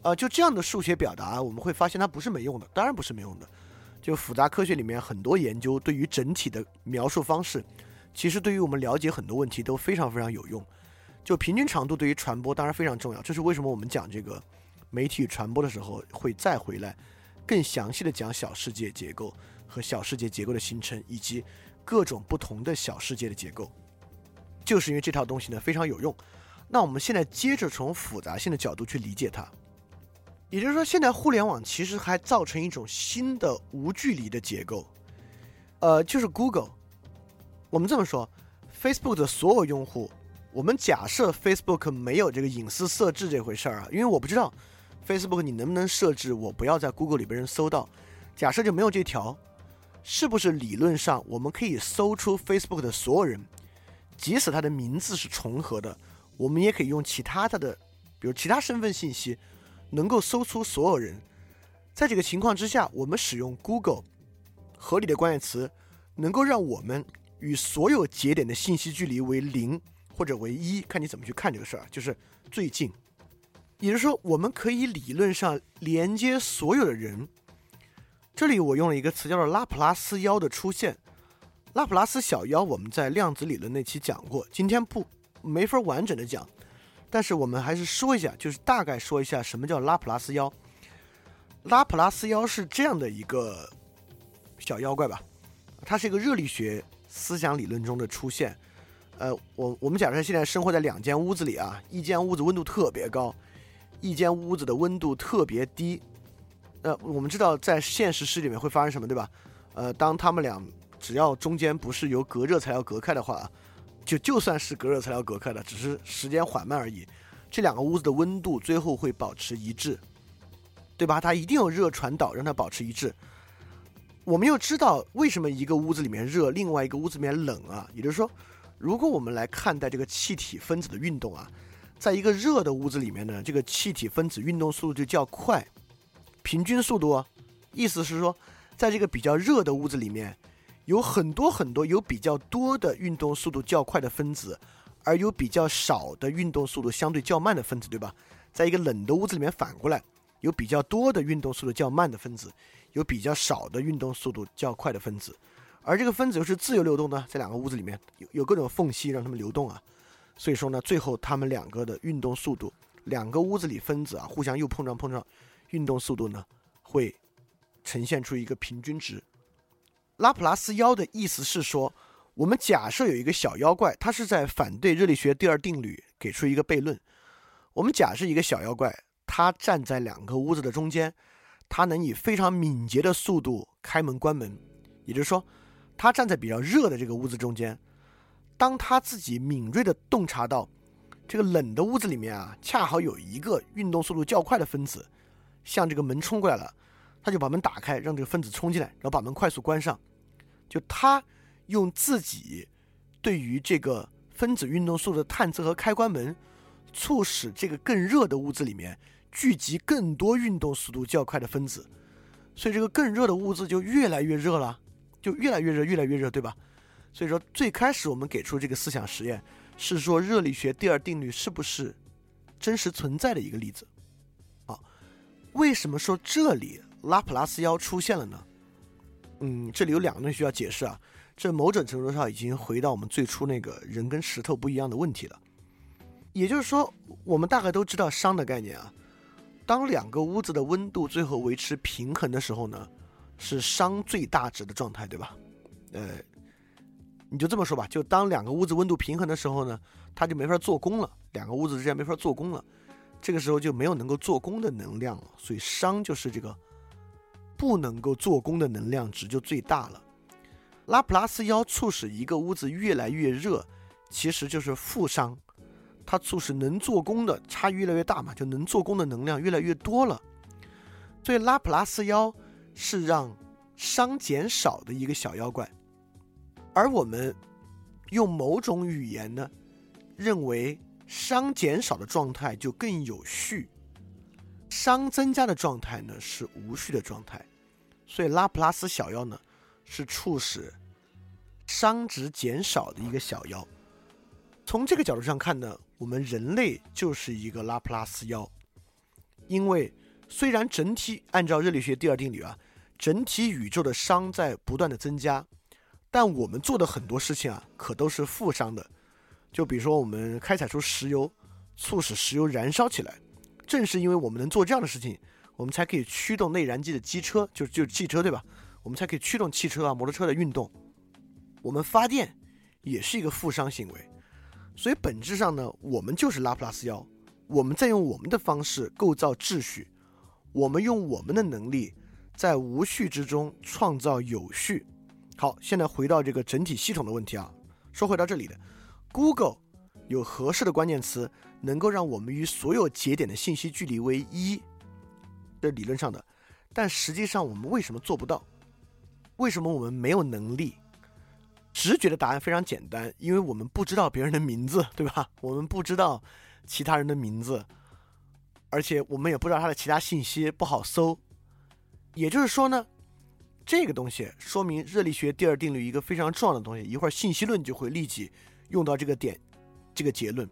呃，就这样的数学表达，我们会发现它不是没用的，当然不是没用的。就复杂科学里面很多研究对于整体的描述方式，其实对于我们了解很多问题都非常非常有用。就平均长度对于传播当然非常重要，这是为什么我们讲这个媒体与传播的时候会再回来更详细的讲小世界结构和小世界结构的形成以及各种不同的小世界的结构，就是因为这套东西呢非常有用。那我们现在接着从复杂性的角度去理解它，也就是说，现在互联网其实还造成一种新的无距离的结构，呃，就是 Google。我们这么说，Facebook 的所有用户。我们假设 Facebook 没有这个隐私设置这回事儿啊，因为我不知道 Facebook 你能不能设置我不要在 Google 里被人搜到。假设就没有这条，是不是理论上我们可以搜出 Facebook 的所有人，即使他的名字是重合的，我们也可以用其他他的，比如其他身份信息，能够搜出所有人。在这个情况之下，我们使用 Google 合理的关键词，能够让我们与所有节点的信息距离为零。或者唯一，看你怎么去看这个事儿，就是最近，也就是说，我们可以理论上连接所有的人。这里我用了一个词叫做拉普拉斯妖的出现。拉普拉斯小妖我们在量子理论那期讲过，今天不没法完整的讲，但是我们还是说一下，就是大概说一下什么叫拉普拉斯妖。拉普拉斯妖是这样的一个小妖怪吧，它是一个热力学思想理论中的出现。呃，我我们假设现在生活在两间屋子里啊，一间屋子温度特别高，一间屋子的温度特别低。呃，我们知道在现实世界里面会发生什么，对吧？呃，当他们俩只要中间不是由隔热材料隔开的话，就就算是隔热材料隔开的，只是时间缓慢而已，这两个屋子的温度最后会保持一致，对吧？它一定有热传导让它保持一致。我们又知道为什么一个屋子里面热，另外一个屋子里面冷啊？也就是说。如果我们来看待这个气体分子的运动啊，在一个热的屋子里面呢，这个气体分子运动速度就较快，平均速度，啊意思是说，在这个比较热的屋子里面，有很多很多有比较多的运动速度较快的分子，而有比较少的运动速度相对较慢的分子，对吧？在一个冷的屋子里面反过来，有比较多的运动速度较慢的分子，有比较少的运动速度较快的分子。而这个分子又是自由流动的，在两个屋子里面有有各种缝隙让它们流动啊，所以说呢，最后它们两个的运动速度，两个屋子里分子啊互相又碰撞碰撞，运动速度呢会呈现出一个平均值。拉普拉斯妖的意思是说，我们假设有一个小妖怪，它是在反对热力学第二定律，给出一个悖论。我们假设一个小妖怪，它站在两个屋子的中间，它能以非常敏捷的速度开门关门，也就是说。他站在比较热的这个屋子中间，当他自己敏锐地洞察到这个冷的屋子里面啊，恰好有一个运动速度较快的分子向这个门冲过来了，他就把门打开，让这个分子冲进来，然后把门快速关上。就他用自己对于这个分子运动速度的探测和开关门，促使这个更热的屋子里面聚集更多运动速度较快的分子，所以这个更热的屋子就越来越热了。就越来越热，越来越热，对吧？所以说，最开始我们给出这个思想实验，是说热力学第二定律是不是真实存在的一个例子。好，为什么说这里拉普拉斯妖出现了呢？嗯，这里有两个东西需要解释啊。这某种程度上已经回到我们最初那个人跟石头不一样的问题了。也就是说，我们大概都知道熵的概念啊。当两个屋子的温度最后维持平衡的时候呢？是熵最大值的状态，对吧？呃，你就这么说吧，就当两个屋子温度平衡的时候呢，它就没法做功了，两个屋子之间没法做功了，这个时候就没有能够做功的能量了，所以熵就是这个不能够做功的能量值就最大了。拉普拉斯妖促使一个屋子越来越热，其实就是负熵，它促使能做功的差异越来越大嘛，就能做功的能量越来越多了。所以拉普拉斯妖是让熵减少的一个小妖怪，而我们用某种语言呢，认为熵减少的状态就更有序，熵增加的状态呢是无序的状态，所以拉普拉斯小妖呢是促使熵值减少的一个小妖。从这个角度上看呢，我们人类就是一个拉普拉斯妖，因为。虽然整体按照热力学第二定律啊，整体宇宙的熵在不断的增加，但我们做的很多事情啊，可都是负熵的。就比如说我们开采出石油，促使石油燃烧起来。正是因为我们能做这样的事情，我们才可以驱动内燃机的机车，就就是汽车对吧？我们才可以驱动汽车啊、摩托车的运动。我们发电也是一个负熵行为，所以本质上呢，我们就是拉普拉斯妖，我们在用我们的方式构造秩序。我们用我们的能力，在无序之中创造有序。好，现在回到这个整体系统的问题啊。说回到这里的，Google 有合适的关键词，能够让我们与所有节点的信息距离为一，这理论上的。但实际上我们为什么做不到？为什么我们没有能力？直觉的答案非常简单，因为我们不知道别人的名字，对吧？我们不知道其他人的名字。而且我们也不知道它的其他信息不好搜，也就是说呢，这个东西说明热力学第二定律一个非常重要的东西。一会儿信息论就会立即用到这个点，这个结论。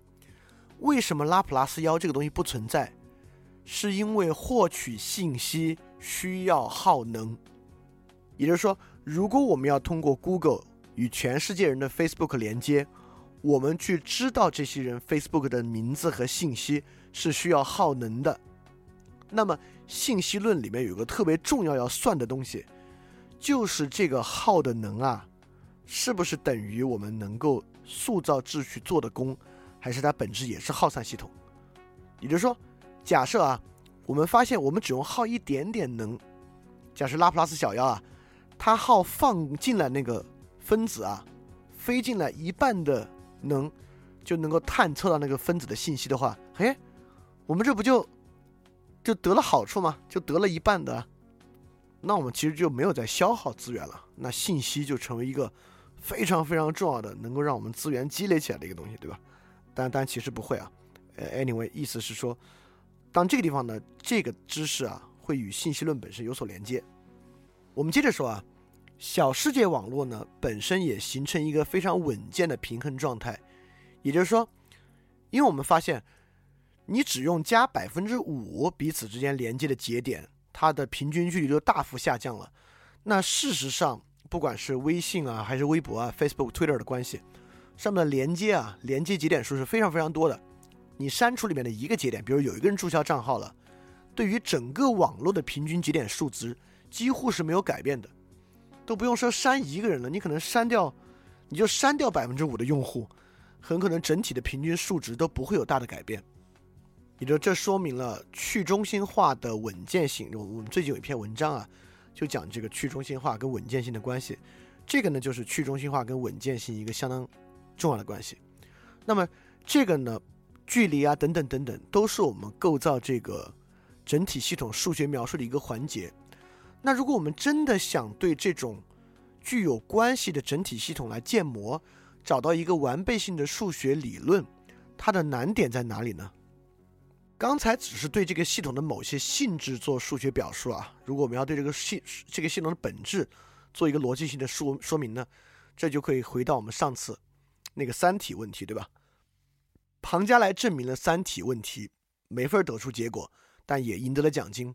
为什么拉普拉斯妖这个东西不存在？是因为获取信息需要耗能。也就是说，如果我们要通过 Google 与全世界人的 Facebook 连接，我们去知道这些人 Facebook 的名字和信息。是需要耗能的，那么信息论里面有个特别重要要算的东西，就是这个耗的能啊，是不是等于我们能够塑造秩序做的功，还是它本质也是耗散系统？也就是说，假设啊，我们发现我们只用耗一点点能，假设拉普拉斯小妖啊，它耗放进来那个分子啊，飞进来一半的能，就能够探测到那个分子的信息的话，嘿。我们这不就就得了好处吗？就得了一半的，那我们其实就没有在消耗资源了。那信息就成为一个非常非常重要的，能够让我们资源积累起来的一个东西，对吧？但但其实不会啊。呃，anyway，意思是说，当这个地方呢，这个知识啊，会与信息论本身有所连接。我们接着说啊，小世界网络呢，本身也形成一个非常稳健的平衡状态。也就是说，因为我们发现。你只用加百分之五彼此之间连接的节点，它的平均距离就大幅下降了。那事实上，不管是微信啊，还是微博啊、Facebook、Twitter 的关系，上面的连接啊，连接节点数是非常非常多的。你删除里面的一个节点，比如有一个人注销账号了，对于整个网络的平均节点数值几乎是没有改变的。都不用说删一个人了，你可能删掉，你就删掉百分之五的用户，很可能整体的平均数值都不会有大的改变。也就这说明了去中心化的稳健性。我我们最近有一篇文章啊，就讲这个去中心化跟稳健性的关系。这个呢，就是去中心化跟稳健性一个相当重要的关系。那么这个呢，距离啊等等等等，都是我们构造这个整体系统数学描述的一个环节。那如果我们真的想对这种具有关系的整体系统来建模，找到一个完备性的数学理论，它的难点在哪里呢？刚才只是对这个系统的某些性质做数学表述啊，如果我们要对这个系这个系统的本质做一个逻辑性的说说明呢，这就可以回到我们上次那个三体问题，对吧？庞加莱证明了三体问题，没法得出结果，但也赢得了奖金，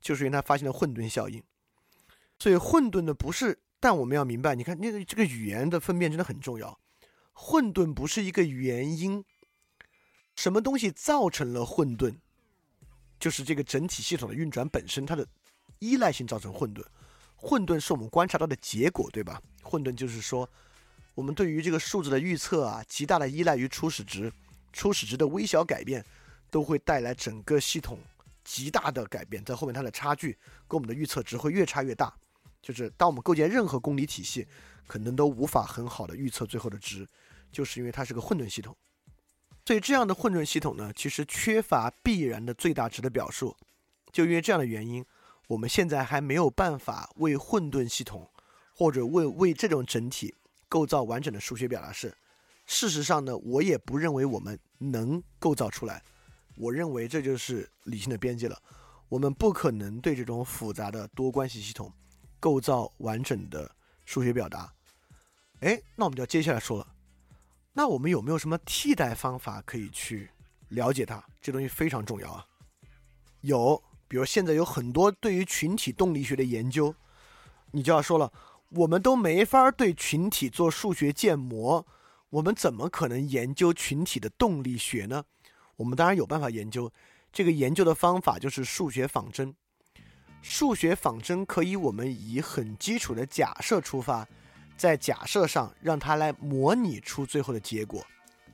就是因为他发现了混沌效应。所以混沌的不是，但我们要明白，你看那个这个语言的分辨真的很重要，混沌不是一个原因。什么东西造成了混沌？就是这个整体系统的运转本身，它的依赖性造成混沌。混沌是我们观察到的结果，对吧？混沌就是说，我们对于这个数字的预测啊，极大的依赖于初始值，初始值的微小改变都会带来整个系统极大的改变，在后面它的差距跟我们的预测值会越差越大。就是当我们构建任何公理体系，可能都无法很好的预测最后的值，就是因为它是个混沌系统。所以这样的混沌系统呢，其实缺乏必然的最大值的表述。就因为这样的原因，我们现在还没有办法为混沌系统，或者为为这种整体构造完整的数学表达式。事实上呢，我也不认为我们能构造出来。我认为这就是理性的边界了。我们不可能对这种复杂的多关系系统构造完整的数学表达。哎，那我们就要接下来说了。那我们有没有什么替代方法可以去了解它？这东西非常重要啊。有，比如现在有很多对于群体动力学的研究，你就要说了，我们都没法对群体做数学建模，我们怎么可能研究群体的动力学呢？我们当然有办法研究，这个研究的方法就是数学仿真。数学仿真可以我们以很基础的假设出发。在假设上让它来模拟出最后的结果，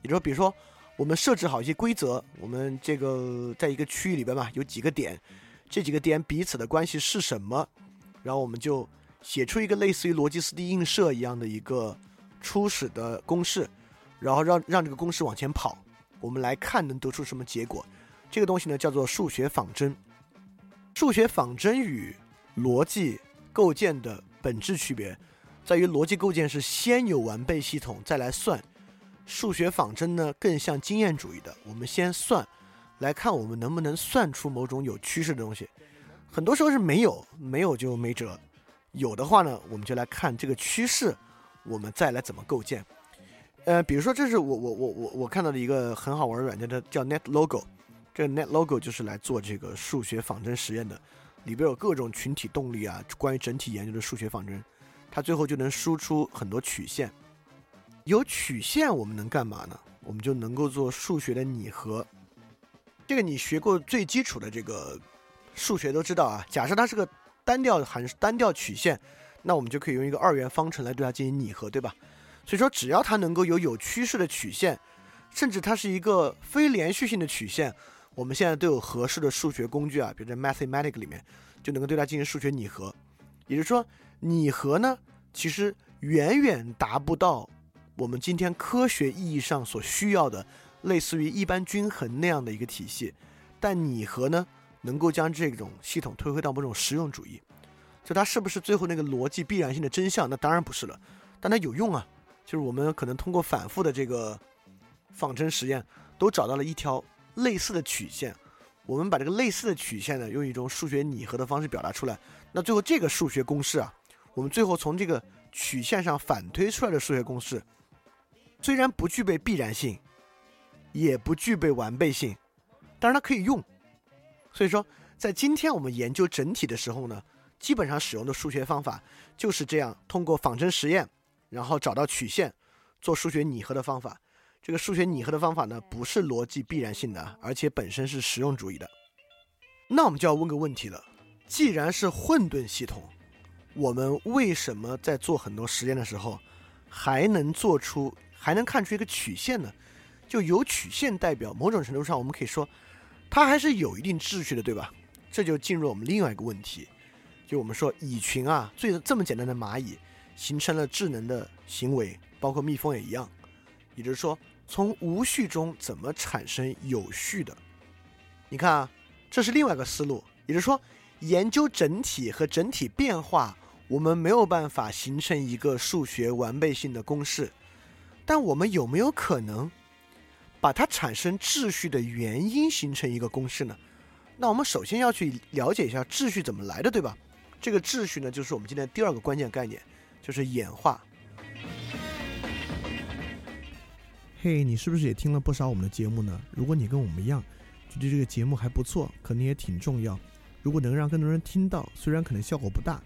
也就是说，比如说我们设置好一些规则，我们这个在一个区域里边嘛，有几个点，这几个点彼此的关系是什么？然后我们就写出一个类似于逻辑四 D 映射一样的一个初始的公式，然后让让这个公式往前跑，我们来看能得出什么结果。这个东西呢叫做数学仿真。数学仿真与逻辑构建的本质区别。在于逻辑构建是先有完备系统再来算，数学仿真呢更像经验主义的，我们先算，来看我们能不能算出某种有趋势的东西。很多时候是没有，没有就没辙；有的话呢，我们就来看这个趋势，我们再来怎么构建。呃，比如说这是我我我我我看到的一个很好玩的软件，它叫 NetLogo，这 NetLogo 就是来做这个数学仿真实验的，里边有各种群体动力啊，关于整体研究的数学仿真。它最后就能输出很多曲线，有曲线我们能干嘛呢？我们就能够做数学的拟合。这个你学过最基础的这个数学都知道啊。假设它是个单调函数单调曲线，那我们就可以用一个二元方程来对它进行拟合，对吧？所以说，只要它能够有有趋势的曲线，甚至它是一个非连续性的曲线，我们现在都有合适的数学工具啊，比如在 Mathematic 里面就能够对它进行数学拟合，也就是说。拟合呢，其实远远达不到我们今天科学意义上所需要的，类似于一般均衡那样的一个体系。但拟合呢，能够将这种系统推回到某种实用主义。就它是不是最后那个逻辑必然性的真相？那当然不是了。但它有用啊，就是我们可能通过反复的这个仿真实验，都找到了一条类似的曲线。我们把这个类似的曲线呢，用一种数学拟合的方式表达出来。那最后这个数学公式啊。我们最后从这个曲线上反推出来的数学公式，虽然不具备必然性，也不具备完备性，但是它可以用。所以说，在今天我们研究整体的时候呢，基本上使用的数学方法就是这样：通过仿真实验，然后找到曲线，做数学拟合的方法。这个数学拟合的方法呢，不是逻辑必然性的，而且本身是实用主义的。那我们就要问个问题了：既然是混沌系统，我们为什么在做很多实验的时候，还能做出还能看出一个曲线呢？就有曲线代表某种程度上，我们可以说，它还是有一定秩序的，对吧？这就进入我们另外一个问题，就我们说蚁群啊，最这么简单的蚂蚁，形成了智能的行为，包括蜜蜂也一样。也就是说，从无序中怎么产生有序的？你看啊，这是另外一个思路，也就是说，研究整体和整体变化。我们没有办法形成一个数学完备性的公式，但我们有没有可能把它产生秩序的原因形成一个公式呢？那我们首先要去了解一下秩序怎么来的，对吧？这个秩序呢，就是我们今天第二个关键概念，就是演化。
嘿，你是不是也听了不少我们的节目呢？如果你跟我们一样，觉得这个节目还不错，可能也挺重要。如果能让更多人听到，虽然可能效果不大。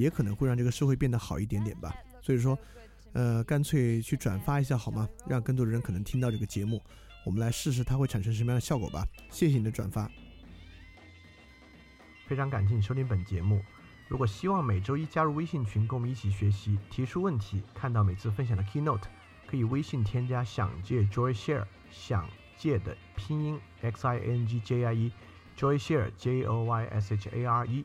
也可能会让这个社会变得好一点点吧。所以说呃干脆去转发一下好吗？让更多的人可能听到这个节目我们来试试它会产生什么样的效果吧。谢谢你的转发
非常感谢你收听本节目。
如果希望每周一加入微信群跟我们一起学习提出问题看到每次分享的 keynote 可以微信添加想借 joy share 想借的拼音 xingjie joy share j oy share